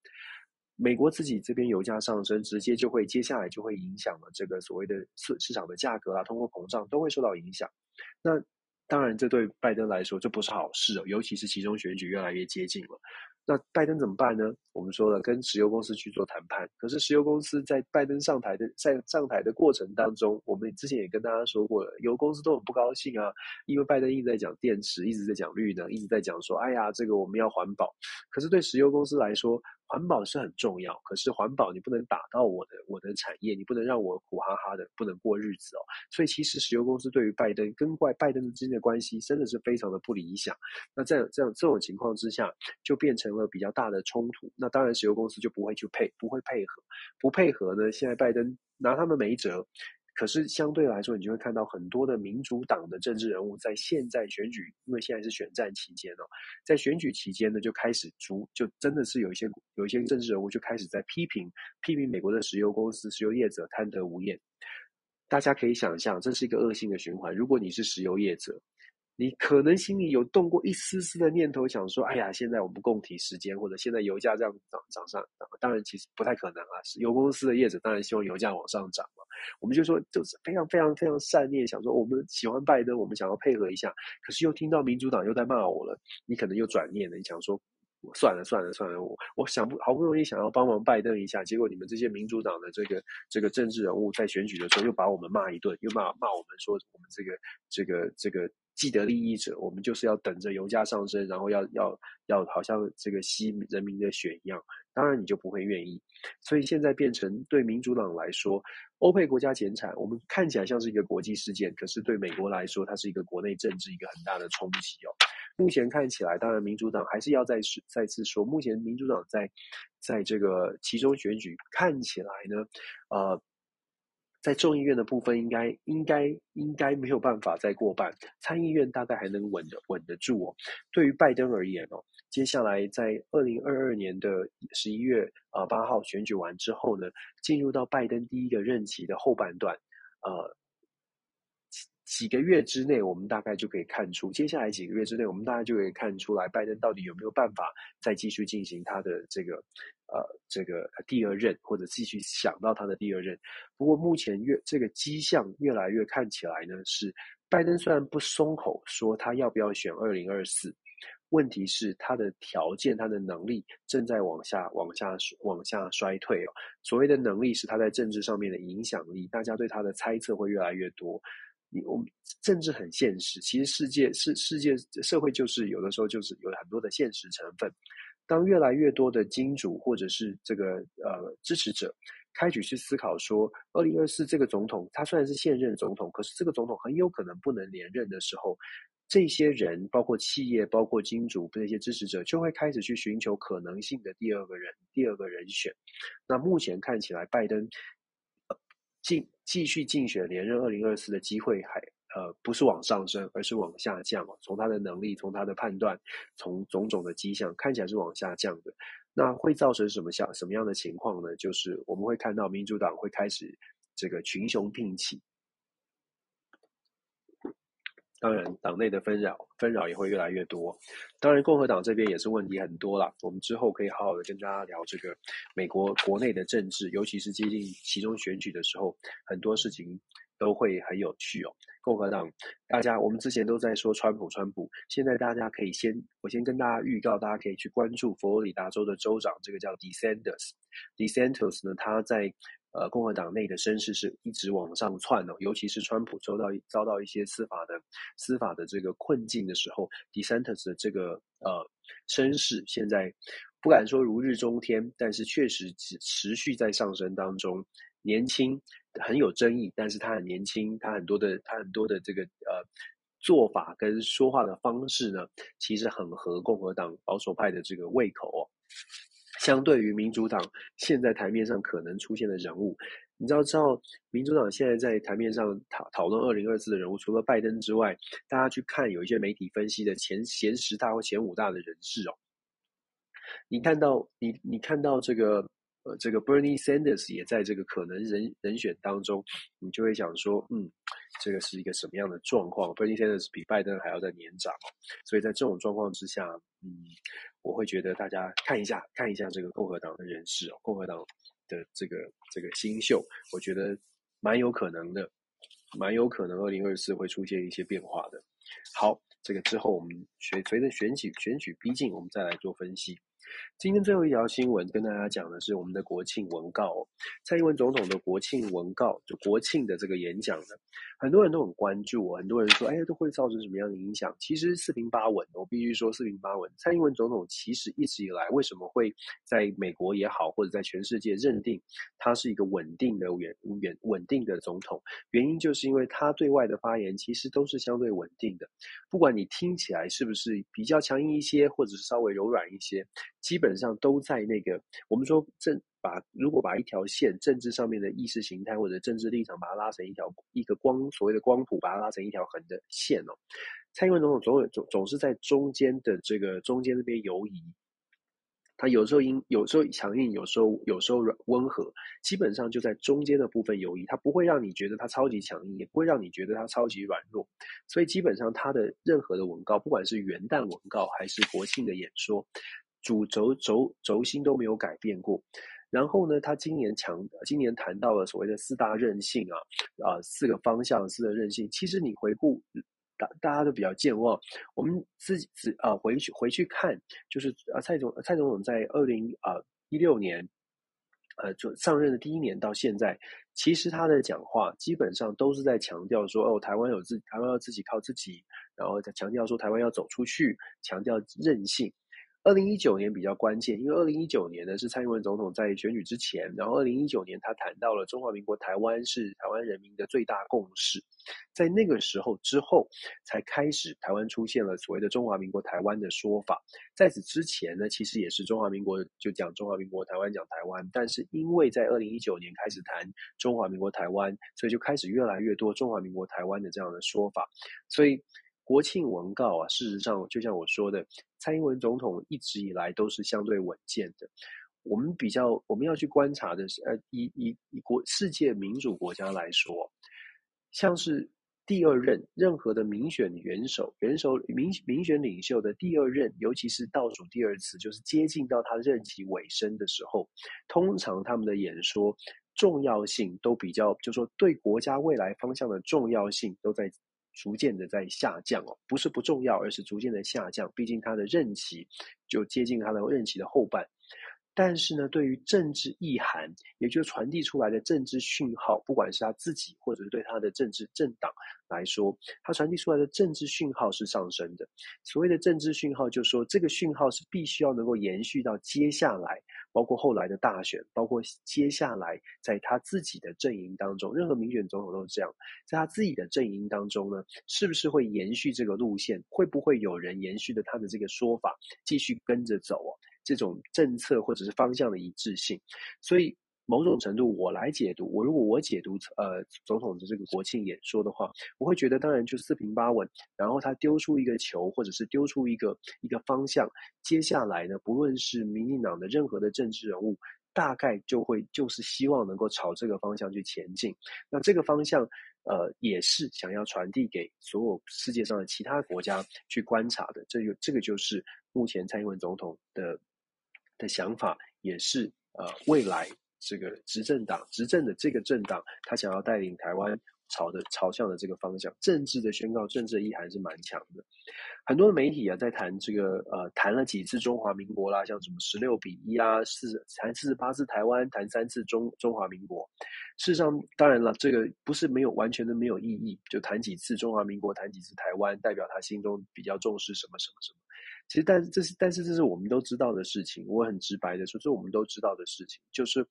美国自己这边油价上升，直接就会接下来就会影响了这个所谓的市市场的价格啊，通货膨胀都会受到影响。那当然，这对拜登来说这不是好事哦，尤其是其中选举越来越接近了。那拜登怎么办呢？我们说了，跟石油公司去做谈判。可是石油公司在拜登上台的在上台的过程当中，我们之前也跟大家说过了，油公司都很不高兴啊，因为拜登一直在讲电池，一直在讲绿能，一直在讲说，哎呀，这个我们要环保。可是对石油公司来说，环保是很重要，可是环保你不能打到我的我的产业，你不能让我苦哈哈的不能过日子哦。所以其实石油公司对于拜登跟怪拜登之间的关系真的是非常的不理想。那在这样这种情况之下，就变成了比较大的冲突。那当然石油公司就不会去配，不会配合，不配合呢？现在拜登拿他们没辙。可是相对来说，你就会看到很多的民主党的政治人物在现在选举，因为现在是选战期间哦，在选举期间呢，就开始逐就真的是有一些有一些政治人物就开始在批评批评美国的石油公司、石油业者贪得无厌。大家可以想象，这是一个恶性的循环。如果你是石油业者，你可能心里有动过一丝丝的念头，想说：“哎呀，现在我们共体时间，或者现在油价这样涨涨上，当然其实不太可能啊。石油公司的业者当然希望油价往上涨嘛。我们就说，就是非常非常非常善念，想说我们喜欢拜登，我们想要配合一下。可是又听到民主党又在骂我了，你可能又转念了，你想说，算了算了算了，我我想不好不容易想要帮忙拜登一下，结果你们这些民主党的这个这个政治人物在选举的时候又把我们骂一顿，又骂骂我们说我们这个这个这个。既得利益者，我们就是要等着油价上升，然后要要要好像这个吸人民的血一样，当然你就不会愿意。所以现在变成对民主党来说，欧佩国家减产，我们看起来像是一个国际事件，可是对美国来说，它是一个国内政治一个很大的冲击哦。目前看起来，当然民主党还是要再再次说，目前民主党在在这个其中选举看起来呢，呃。在众议院的部分应该，应该应该没有办法再过半，参议院大概还能稳得稳得住哦。对于拜登而言哦，接下来在二零二二年的十一月啊八号选举完之后呢，进入到拜登第一个任期的后半段，呃。几个月之内，我们大概就可以看出，接下来几个月之内，我们大概就可以看出来，拜登到底有没有办法再继续进行他的这个呃这个第二任，或者继续想到他的第二任。不过目前越这个迹象越来越看起来呢，是拜登虽然不松口说他要不要选二零二四，问题是他的条件、他的能力正在往下、往下、往下衰退哦。所谓的能力是他在政治上面的影响力，大家对他的猜测会越来越多。我们政治很现实，其实世界是世界社会，就是有的时候就是有很多的现实成分。当越来越多的金主或者是这个呃支持者开始去思考说，二零二四这个总统他虽然是现任总统，可是这个总统很有可能不能连任的时候，这些人包括企业、包括金主那些支持者就会开始去寻求可能性的第二个人、第二个人选。那目前看起来，拜登。继继续竞选连任二零二四的机会还呃不是往上升，而是往下降。从他的能力，从他的判断，从种种的迹象看起来是往下降的。那会造成什么下什么样的情况呢？就是我们会看到民主党会开始这个群雄并起。当然，党内的纷扰纷扰也会越来越多。当然，共和党这边也是问题很多啦。我们之后可以好好的跟大家聊这个美国国内的政治，尤其是接近其中选举的时候，很多事情都会很有趣哦。共和党，大家我们之前都在说川普，川普，现在大家可以先，我先跟大家预告，大家可以去关注佛罗里达州的州长，这个叫 DeSantis。DeSantis 呢，他在。呃，共和党内的声势是一直往上窜哦，尤其是川普遭到遭到一些司法的司法的这个困境的时候，DeSantis 的这个呃声势现在不敢说如日中天，但是确实持持续在上升当中。年轻很有争议，但是他很年轻，他很多的他很多的这个呃做法跟说话的方式呢，其实很合共和党保守派的这个胃口哦。相对于民主党现在台面上可能出现的人物，你知道，知道民主党现在在台面上讨讨论二零二四的人物，除了拜登之外，大家去看有一些媒体分析的前前十大或前五大的人士哦，你看到你你看到这个呃这个 Bernie Sanders 也在这个可能人人选当中，你就会想说，嗯，这个是一个什么样的状况？Bernie Sanders 比拜登还要再年长，所以在这种状况之下，嗯。我会觉得大家看一下，看一下这个共和党的人士哦，共和党的这个这个新秀，我觉得蛮有可能的，蛮有可能二零二四会出现一些变化的。好，这个之后我们随随着选举选举逼近，我们再来做分析。今天最后一条新闻跟大家讲的是我们的国庆文告，蔡英文总统的国庆文告，就国庆的这个演讲呢，很多人都很关注，很多人说，哎，都会造成什么样的影响？其实四平八稳，我必须说四平八稳。蔡英文总统其实一直以来为什么会在美国也好，或者在全世界认定他是一个稳定的远远稳定的总统，原因就是因为他对外的发言其实都是相对稳定的，不管你听起来是不是比较强硬一些，或者是稍微柔软一些。基本上都在那个，我们说政把如果把一条线政治上面的意识形态或者政治立场把它拉成一条一个光所谓的光谱，把它拉成一条横的线哦。蔡英文总统总总总是在中间的这个中间那边游移，他有时候硬，有时候强硬，有时候有时候软温和，基本上就在中间的部分游移，他不会让你觉得他超级强硬，也不会让你觉得他超级软弱，所以基本上他的任何的文告，不管是元旦文告还是国庆的演说。主轴轴轴心都没有改变过，然后呢，他今年强，今年谈到了所谓的四大韧性啊，啊，四个方向，四个韧性。其实你回顾，大大家都比较健忘。我们自己自啊回去回去看，就是啊蔡总蔡总统在二零啊一六年，呃就上任的第一年到现在，其实他的讲话基本上都是在强调说，哦，台湾有自台湾要自己靠自己，然后再强调说台湾要走出去，强调韧性。二零一九年比较关键，因为二零一九年呢是蔡英文总统在选举之前，然后二零一九年他谈到了中华民国台湾是台湾人民的最大共识，在那个时候之后才开始台湾出现了所谓的中华民国台湾的说法，在此之前呢其实也是中华民国就讲中华民国台湾讲台湾，但是因为在二零一九年开始谈中华民国台湾，所以就开始越来越多中华民国台湾的这样的说法，所以。国庆文告啊，事实上就像我说的，蔡英文总统一直以来都是相对稳健的。我们比较我们要去观察的是，呃，以以以国世界民主国家来说，像是第二任任何的民选元首、元首民民选领袖的第二任，尤其是倒数第二次，就是接近到他任期尾声的时候，通常他们的演说重要性都比较，就是说对国家未来方向的重要性都在。逐渐的在下降哦，不是不重要，而是逐渐的下降。毕竟他的任期就接近他的任期的后半，但是呢，对于政治意涵，也就是传递出来的政治讯号，不管是他自己，或者是对他的政治政党来说，他传递出来的政治讯号是上升的。所谓的政治讯号，就是说这个讯号是必须要能够延续到接下来。包括后来的大选，包括接下来在他自己的阵营当中，任何民选总统都是这样，在他自己的阵营当中呢，是不是会延续这个路线？会不会有人延续的他的这个说法，继续跟着走哦？这种政策或者是方向的一致性，所以某种程度，我来解读，我如果我解读呃总统的这个国庆演说的话，我会觉得当然就四平八稳。然后他丢出一个球，或者是丢出一个一个方向，接下来呢，不论是民进党的任何的政治人物，大概就会就是希望能够朝这个方向去前进。那这个方向，呃，也是想要传递给所有世界上的其他国家去观察的。这就这个就是目前蔡英文总统的的想法，也是呃未来。这个执政党执政的这个政党，他想要带领台湾朝的朝向的这个方向，政治的宣告，政治的意涵是蛮强的。很多的媒体啊，在谈这个呃，谈了几次中华民国啦，像什么十六比一啊，四谈四十八次台湾，谈三次中中华民国。事实上，当然了，这个不是没有完全的没有意义，就谈几次中华民国，谈几次台湾，代表他心中比较重视什么什么什么。其实，但这是，但是这是我们都知道的事情。我很直白的说，这是我们都知道的事情，就是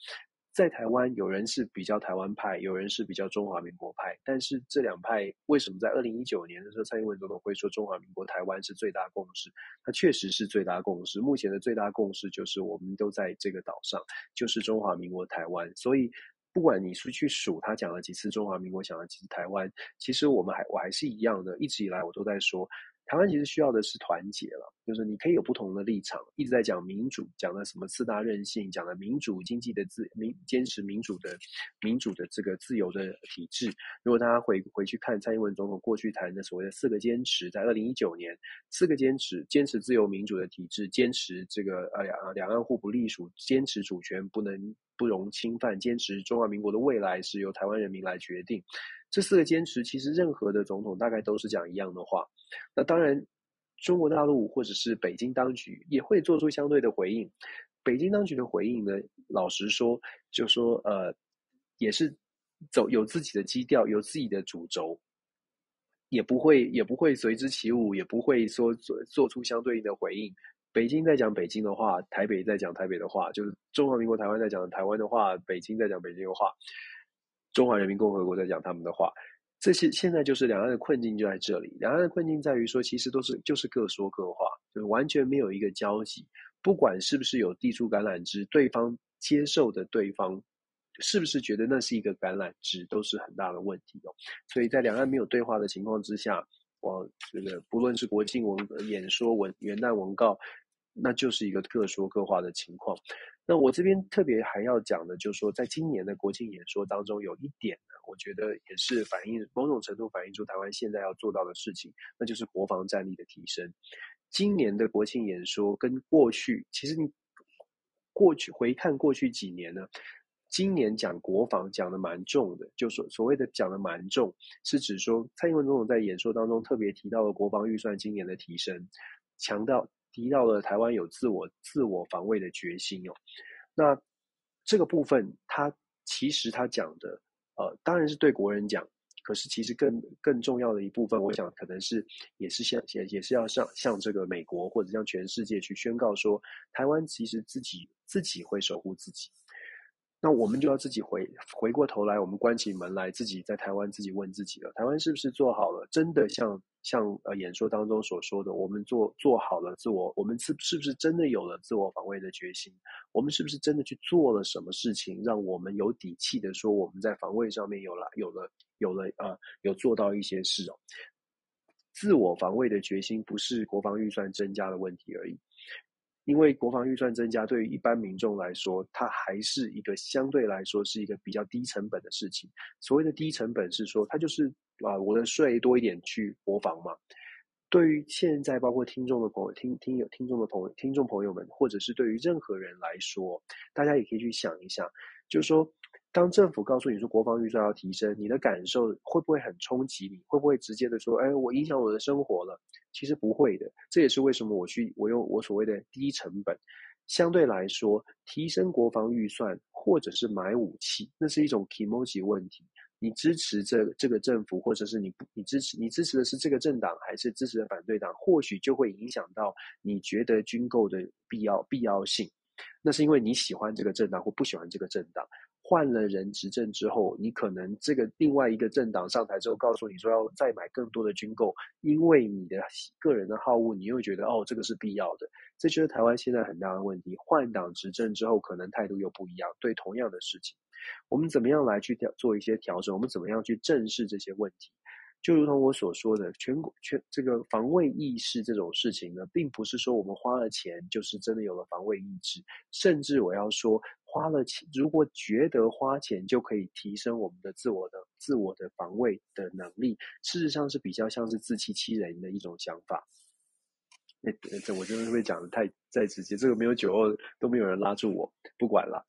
在台湾，有人是比较台湾派，有人是比较中华民国派。但是这两派为什么在二零一九年的时候，蔡英文总统会说中华民国台湾是最大共识？它确实是最大共识。目前的最大共识就是我们都在这个岛上，就是中华民国台湾。所以，不管你是去数他讲了几次中华民国，讲了几次台湾，其实我们还我还是一样的，一直以来我都在说。台湾其实需要的是团结了，就是你可以有不同的立场，一直在讲民主，讲了什么四大韧性，讲了民主经济的自民，坚持民主的民主的这个自由的体制。如果大家回回去看蔡英文总统过去谈的所谓的四个坚持，在二零一九年，四个坚持：坚持自由民主的体制，坚持这个呃两两岸互不隶属，坚持主权不能不容侵犯，坚持中华民国的未来是由台湾人民来决定。这四个坚持，其实任何的总统大概都是讲一样的话。那当然，中国大陆或者是北京当局也会做出相对的回应。北京当局的回应呢，老实说，就说呃，也是走有自己的基调，有自己的主轴，也不会也不会随之起舞，也不会说做做出相对应的回应。北京在讲北京的话，台北在讲台北的话，就是中华民国台湾在讲台湾的话，北京在讲北京的话。中华人民共和国在讲他们的话，这些现在就是两岸的困境就在这里。两岸的困境在于说，其实都是就是各说各话，就是完全没有一个交集。不管是不是有递出橄榄枝，对方接受的对方是不是觉得那是一个橄榄枝，都是很大的问题哦。所以在两岸没有对话的情况之下，我这个不论是国庆文演说文、元旦文告，那就是一个各说各话的情况。那我这边特别还要讲的，就是说，在今年的国庆演说当中，有一点呢，我觉得也是反映某种程度反映出台湾现在要做到的事情，那就是国防战力的提升。今年的国庆演说跟过去，其实你过去回看过去几年呢，今年讲国防讲的蛮重的，就所所谓的讲的蛮重，是指说蔡英文总统在演说当中特别提到了国防预算今年的提升，强调。提到了台湾有自我自我防卫的决心哦，那这个部分他其实他讲的呃当然是对国人讲，可是其实更更重要的一部分，我想可能是也是向也也是要向向这个美国或者向全世界去宣告说，台湾其实自己自己会守护自己。那我们就要自己回回过头来，我们关起门来，自己在台湾自己问自己了：台湾是不是做好了？真的像像呃演说当中所说的，我们做做好了自我，我们是是不是真的有了自我防卫的决心？我们是不是真的去做了什么事情，让我们有底气的说我们在防卫上面有了有了有了呃有做到一些事哦？自我防卫的决心不是国防预算增加的问题而已。因为国防预算增加，对于一般民众来说，它还是一个相对来说是一个比较低成本的事情。所谓的低成本是说，它就是啊，我的税多一点去国防嘛。对于现在包括听众的朋友、听听友、听众的朋友、听众朋友们，或者是对于任何人来说，大家也可以去想一想，就是说。当政府告诉你说国防预算要提升，你的感受会不会很冲击你？会不会直接的说，哎，我影响我的生活了？其实不会的。这也是为什么我去我用我所谓的低成本，相对来说提升国防预算，或者是买武器，那是一种 kemoji 问题。你支持这这个政府，或者是你不你支持你支持的是这个政党，还是支持的反对党？或许就会影响到你觉得军购的必要必要性。那是因为你喜欢这个政党或不喜欢这个政党。换了人执政之后，你可能这个另外一个政党上台之后，告诉你说要再买更多的军购，因为你的个人的好恶，你又觉得哦，这个是必要的。这就是台湾现在很大的问题。换党执政之后，可能态度又不一样。对同样的事情，我们怎么样来去调做一些调整？我们怎么样去正视这些问题？就如同我所说的，全国全这个防卫意识这种事情呢，并不是说我们花了钱就是真的有了防卫意志，甚至我要说，花了钱，如果觉得花钱就可以提升我们的自我的自我的防卫的能力，事实上是比较像是自欺欺人的一种想法。那这我真的会讲的太再直接，这个没有酒后都没有人拉住我，不管了。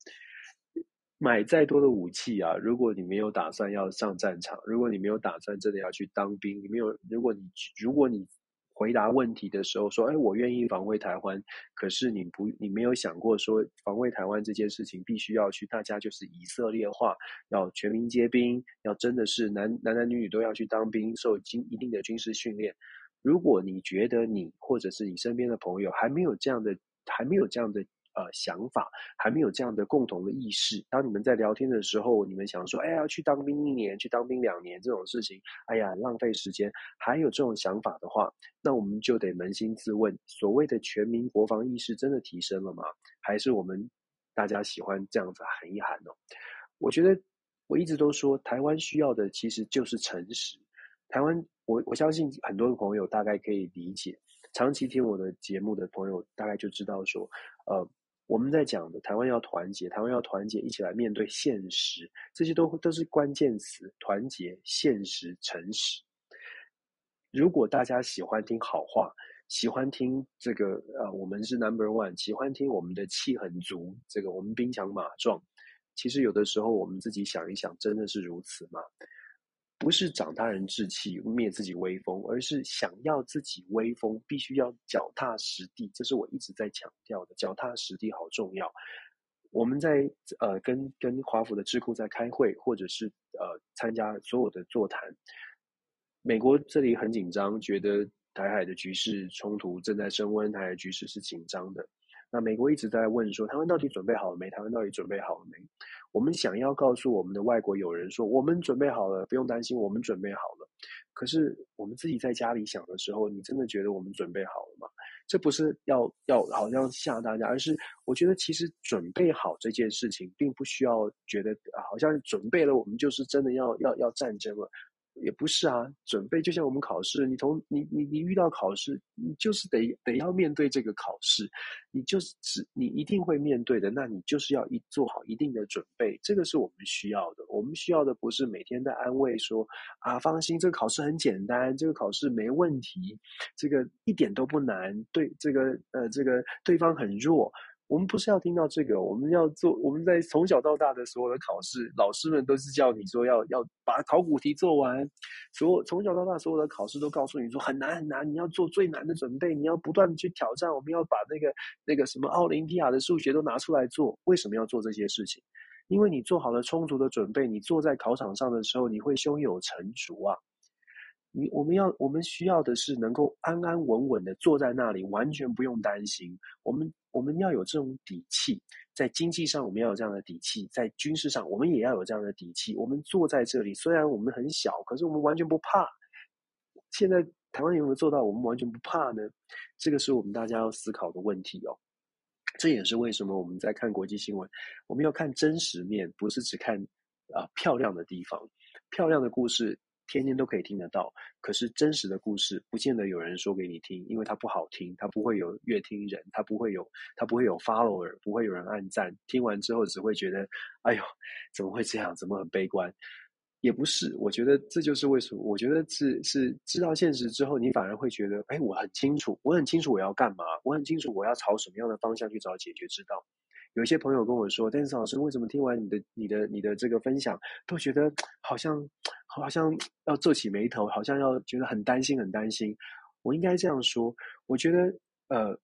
买再多的武器啊，如果你没有打算要上战场，如果你没有打算真的要去当兵，你没有，如果你如果你回答问题的时候说，哎，我愿意防卫台湾，可是你不，你没有想过说防卫台湾这件事情必须要去，大家就是以色列化，要全民皆兵，要真的是男男男女女都要去当兵，受经一定的军事训练。如果你觉得你或者是你身边的朋友还没有这样的，还没有这样的。呃，想法还没有这样的共同的意识。当你们在聊天的时候，你们想说，哎呀，去当兵一年，去当兵两年这种事情，哎呀，浪费时间。还有这种想法的话，那我们就得扪心自问：所谓的全民国防意识真的提升了吗？还是我们大家喜欢这样子喊一喊呢？我觉得我一直都说，台湾需要的其实就是诚实。台湾，我我相信很多的朋友大概可以理解，长期听我的节目的朋友大概就知道说，呃。我们在讲的台湾要团结，台湾要团结，一起来面对现实，这些都都是关键词：团结、现实、诚实。如果大家喜欢听好话，喜欢听这个呃，我们是 number one，喜欢听我们的气很足，这个我们兵强马壮。其实有的时候我们自己想一想，真的是如此吗？不是长他人志气，灭自己威风，而是想要自己威风，必须要脚踏实地。这是我一直在强调的，脚踏实地好重要。我们在呃跟跟华府的智库在开会，或者是呃参加所有的座谈。美国这里很紧张，觉得台海的局势冲突正在升温，台海局势是紧张的。那美国一直在问说，台湾到底准备好了没？台湾到底准备好了没？我们想要告诉我们的外国友人说，我们准备好了，不用担心，我们准备好了。可是我们自己在家里想的时候，你真的觉得我们准备好了吗？这不是要要好像吓大家，而是我觉得其实准备好这件事情，并不需要觉得好像准备了，我们就是真的要要要战争了。也不是啊，准备就像我们考试，你从你你你遇到考试，你就是得得要面对这个考试，你就是只你一定会面对的，那你就是要一做好一定的准备，这个是我们需要的。我们需要的不是每天在安慰说啊，放心，这个考试很简单，这个考试没问题，这个一点都不难，对这个呃这个对方很弱。我们不是要听到这个，我们要做。我们在从小到大的所有的考试，老师们都是叫你说要要把考古题做完。所有从小到大所有的考试都告诉你说很难很难，你要做最难的准备，你要不断去挑战。我们要把那个那个什么奥林匹亚的数学都拿出来做。为什么要做这些事情？因为你做好了充足的准备，你坐在考场上的时候，你会胸有成竹啊。你我们要我们需要的是能够安安稳稳的坐在那里，完全不用担心。我们我们要有这种底气，在经济上我们要有这样的底气，在军事上我们也要有这样的底气。我们坐在这里，虽然我们很小，可是我们完全不怕。现在台湾有没有做到？我们完全不怕呢？这个是我们大家要思考的问题哦。这也是为什么我们在看国际新闻，我们要看真实面，不是只看啊漂亮的地方，漂亮的故事。天天都可以听得到，可是真实的故事不见得有人说给你听，因为它不好听，它不会有阅听人，它不会有，它不会有 follower，不会有人按赞。听完之后只会觉得，哎呦，怎么会这样？怎么很悲观？也不是，我觉得这就是为什么，我觉得是是知道现实之后，你反而会觉得，哎，我很清楚，我很清楚我要干嘛，我很清楚我要朝什么样的方向去找解决之道。有些朋友跟我说，Dance 老师，为什么听完你的、你的、你的这个分享，都觉得好像好像要皱起眉头，好像要觉得很担心、很担心？”我应该这样说：我觉得，呃，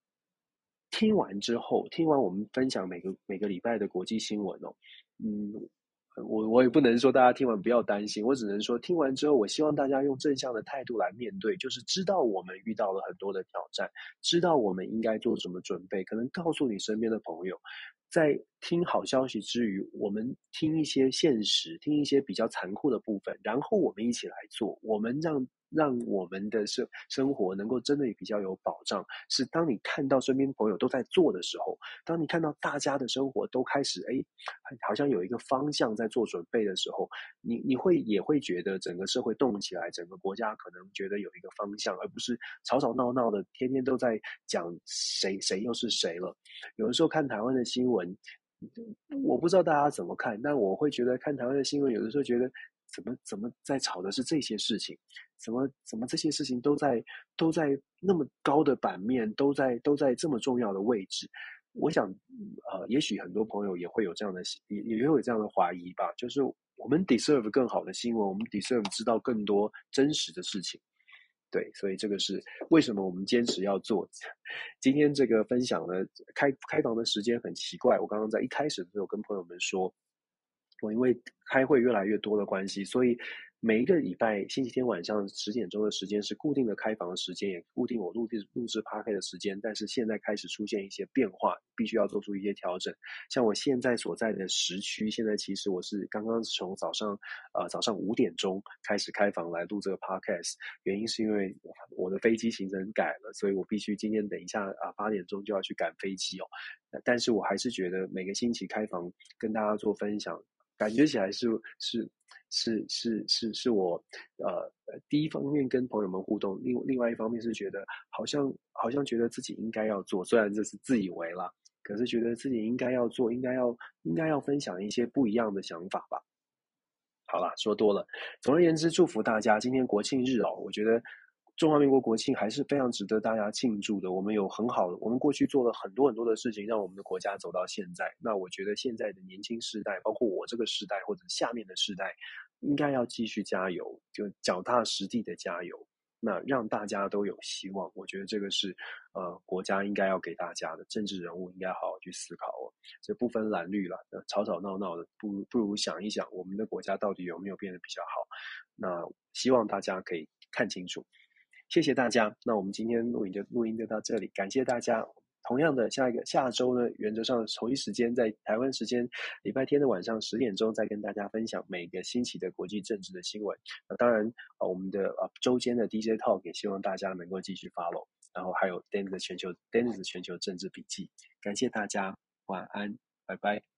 听完之后，听完我们分享每个每个礼拜的国际新闻哦，嗯。我我也不能说大家听完不要担心，我只能说听完之后，我希望大家用正向的态度来面对，就是知道我们遇到了很多的挑战，知道我们应该做什么准备，可能告诉你身边的朋友，在听好消息之余，我们听一些现实，听一些比较残酷的部分，然后我们一起来做，我们让。让我们的生生活能够真的比较有保障，是当你看到身边朋友都在做的时候，当你看到大家的生活都开始哎，好像有一个方向在做准备的时候，你你会也会觉得整个社会动起来，整个国家可能觉得有一个方向，而不是吵吵闹闹的，天天都在讲谁谁又是谁了。有的时候看台湾的新闻，我不知道大家怎么看，但我会觉得看台湾的新闻，有的时候觉得。怎么怎么在吵的是这些事情？怎么怎么这些事情都在都在那么高的版面，都在都在这么重要的位置？我想，呃，也许很多朋友也会有这样的也也会有这样的怀疑吧。就是我们 deserve 更好的新闻，我们 deserve 知道更多真实的事情。对，所以这个是为什么我们坚持要做。今天这个分享呢，开开房的时间很奇怪。我刚刚在一开始的时候跟朋友们说。我因为开会越来越多的关系，所以每一个礼拜星期天晚上十点钟的时间是固定的开房的时间，也固定我录制录制 podcast 的时间。但是现在开始出现一些变化，必须要做出一些调整。像我现在所在的时区，现在其实我是刚刚从早上呃早上五点钟开始开房来录这个 podcast，原因是因为我的飞机行程改了，所以我必须今天等一下啊八点钟就要去赶飞机哦。但是我还是觉得每个星期开房跟大家做分享。感觉起来是是是是是是我呃第一方面跟朋友们互动，另另外一方面是觉得好像好像觉得自己应该要做，虽然这是自以为啦，可是觉得自己应该要做，应该要应该要分享一些不一样的想法吧。好啦，说多了。总而言之，祝福大家今天国庆日哦，我觉得。中华民国国庆还是非常值得大家庆祝的。我们有很好的，我们过去做了很多很多的事情，让我们的国家走到现在。那我觉得现在的年轻世代，包括我这个时代或者下面的世代，应该要继续加油，就脚踏实地的加油。那让大家都有希望，我觉得这个是呃国家应该要给大家的。政治人物应该好好去思考哦，这不分蓝绿了，吵吵闹闹的，不如不如想一想，我们的国家到底有没有变得比较好？那希望大家可以看清楚。谢谢大家，那我们今天录影就录音就到这里，感谢大家。同样的，下一个下周呢，原则上同一时间在台湾时间礼拜天的晚上十点钟，再跟大家分享每个星期的国际政治的新闻。那当然啊，我们的啊周间的 DJ Talk 也希望大家能够继续 follow，然后还有 Dennis 的全球 Dennis 全球政治笔记。感谢大家，晚安，拜拜。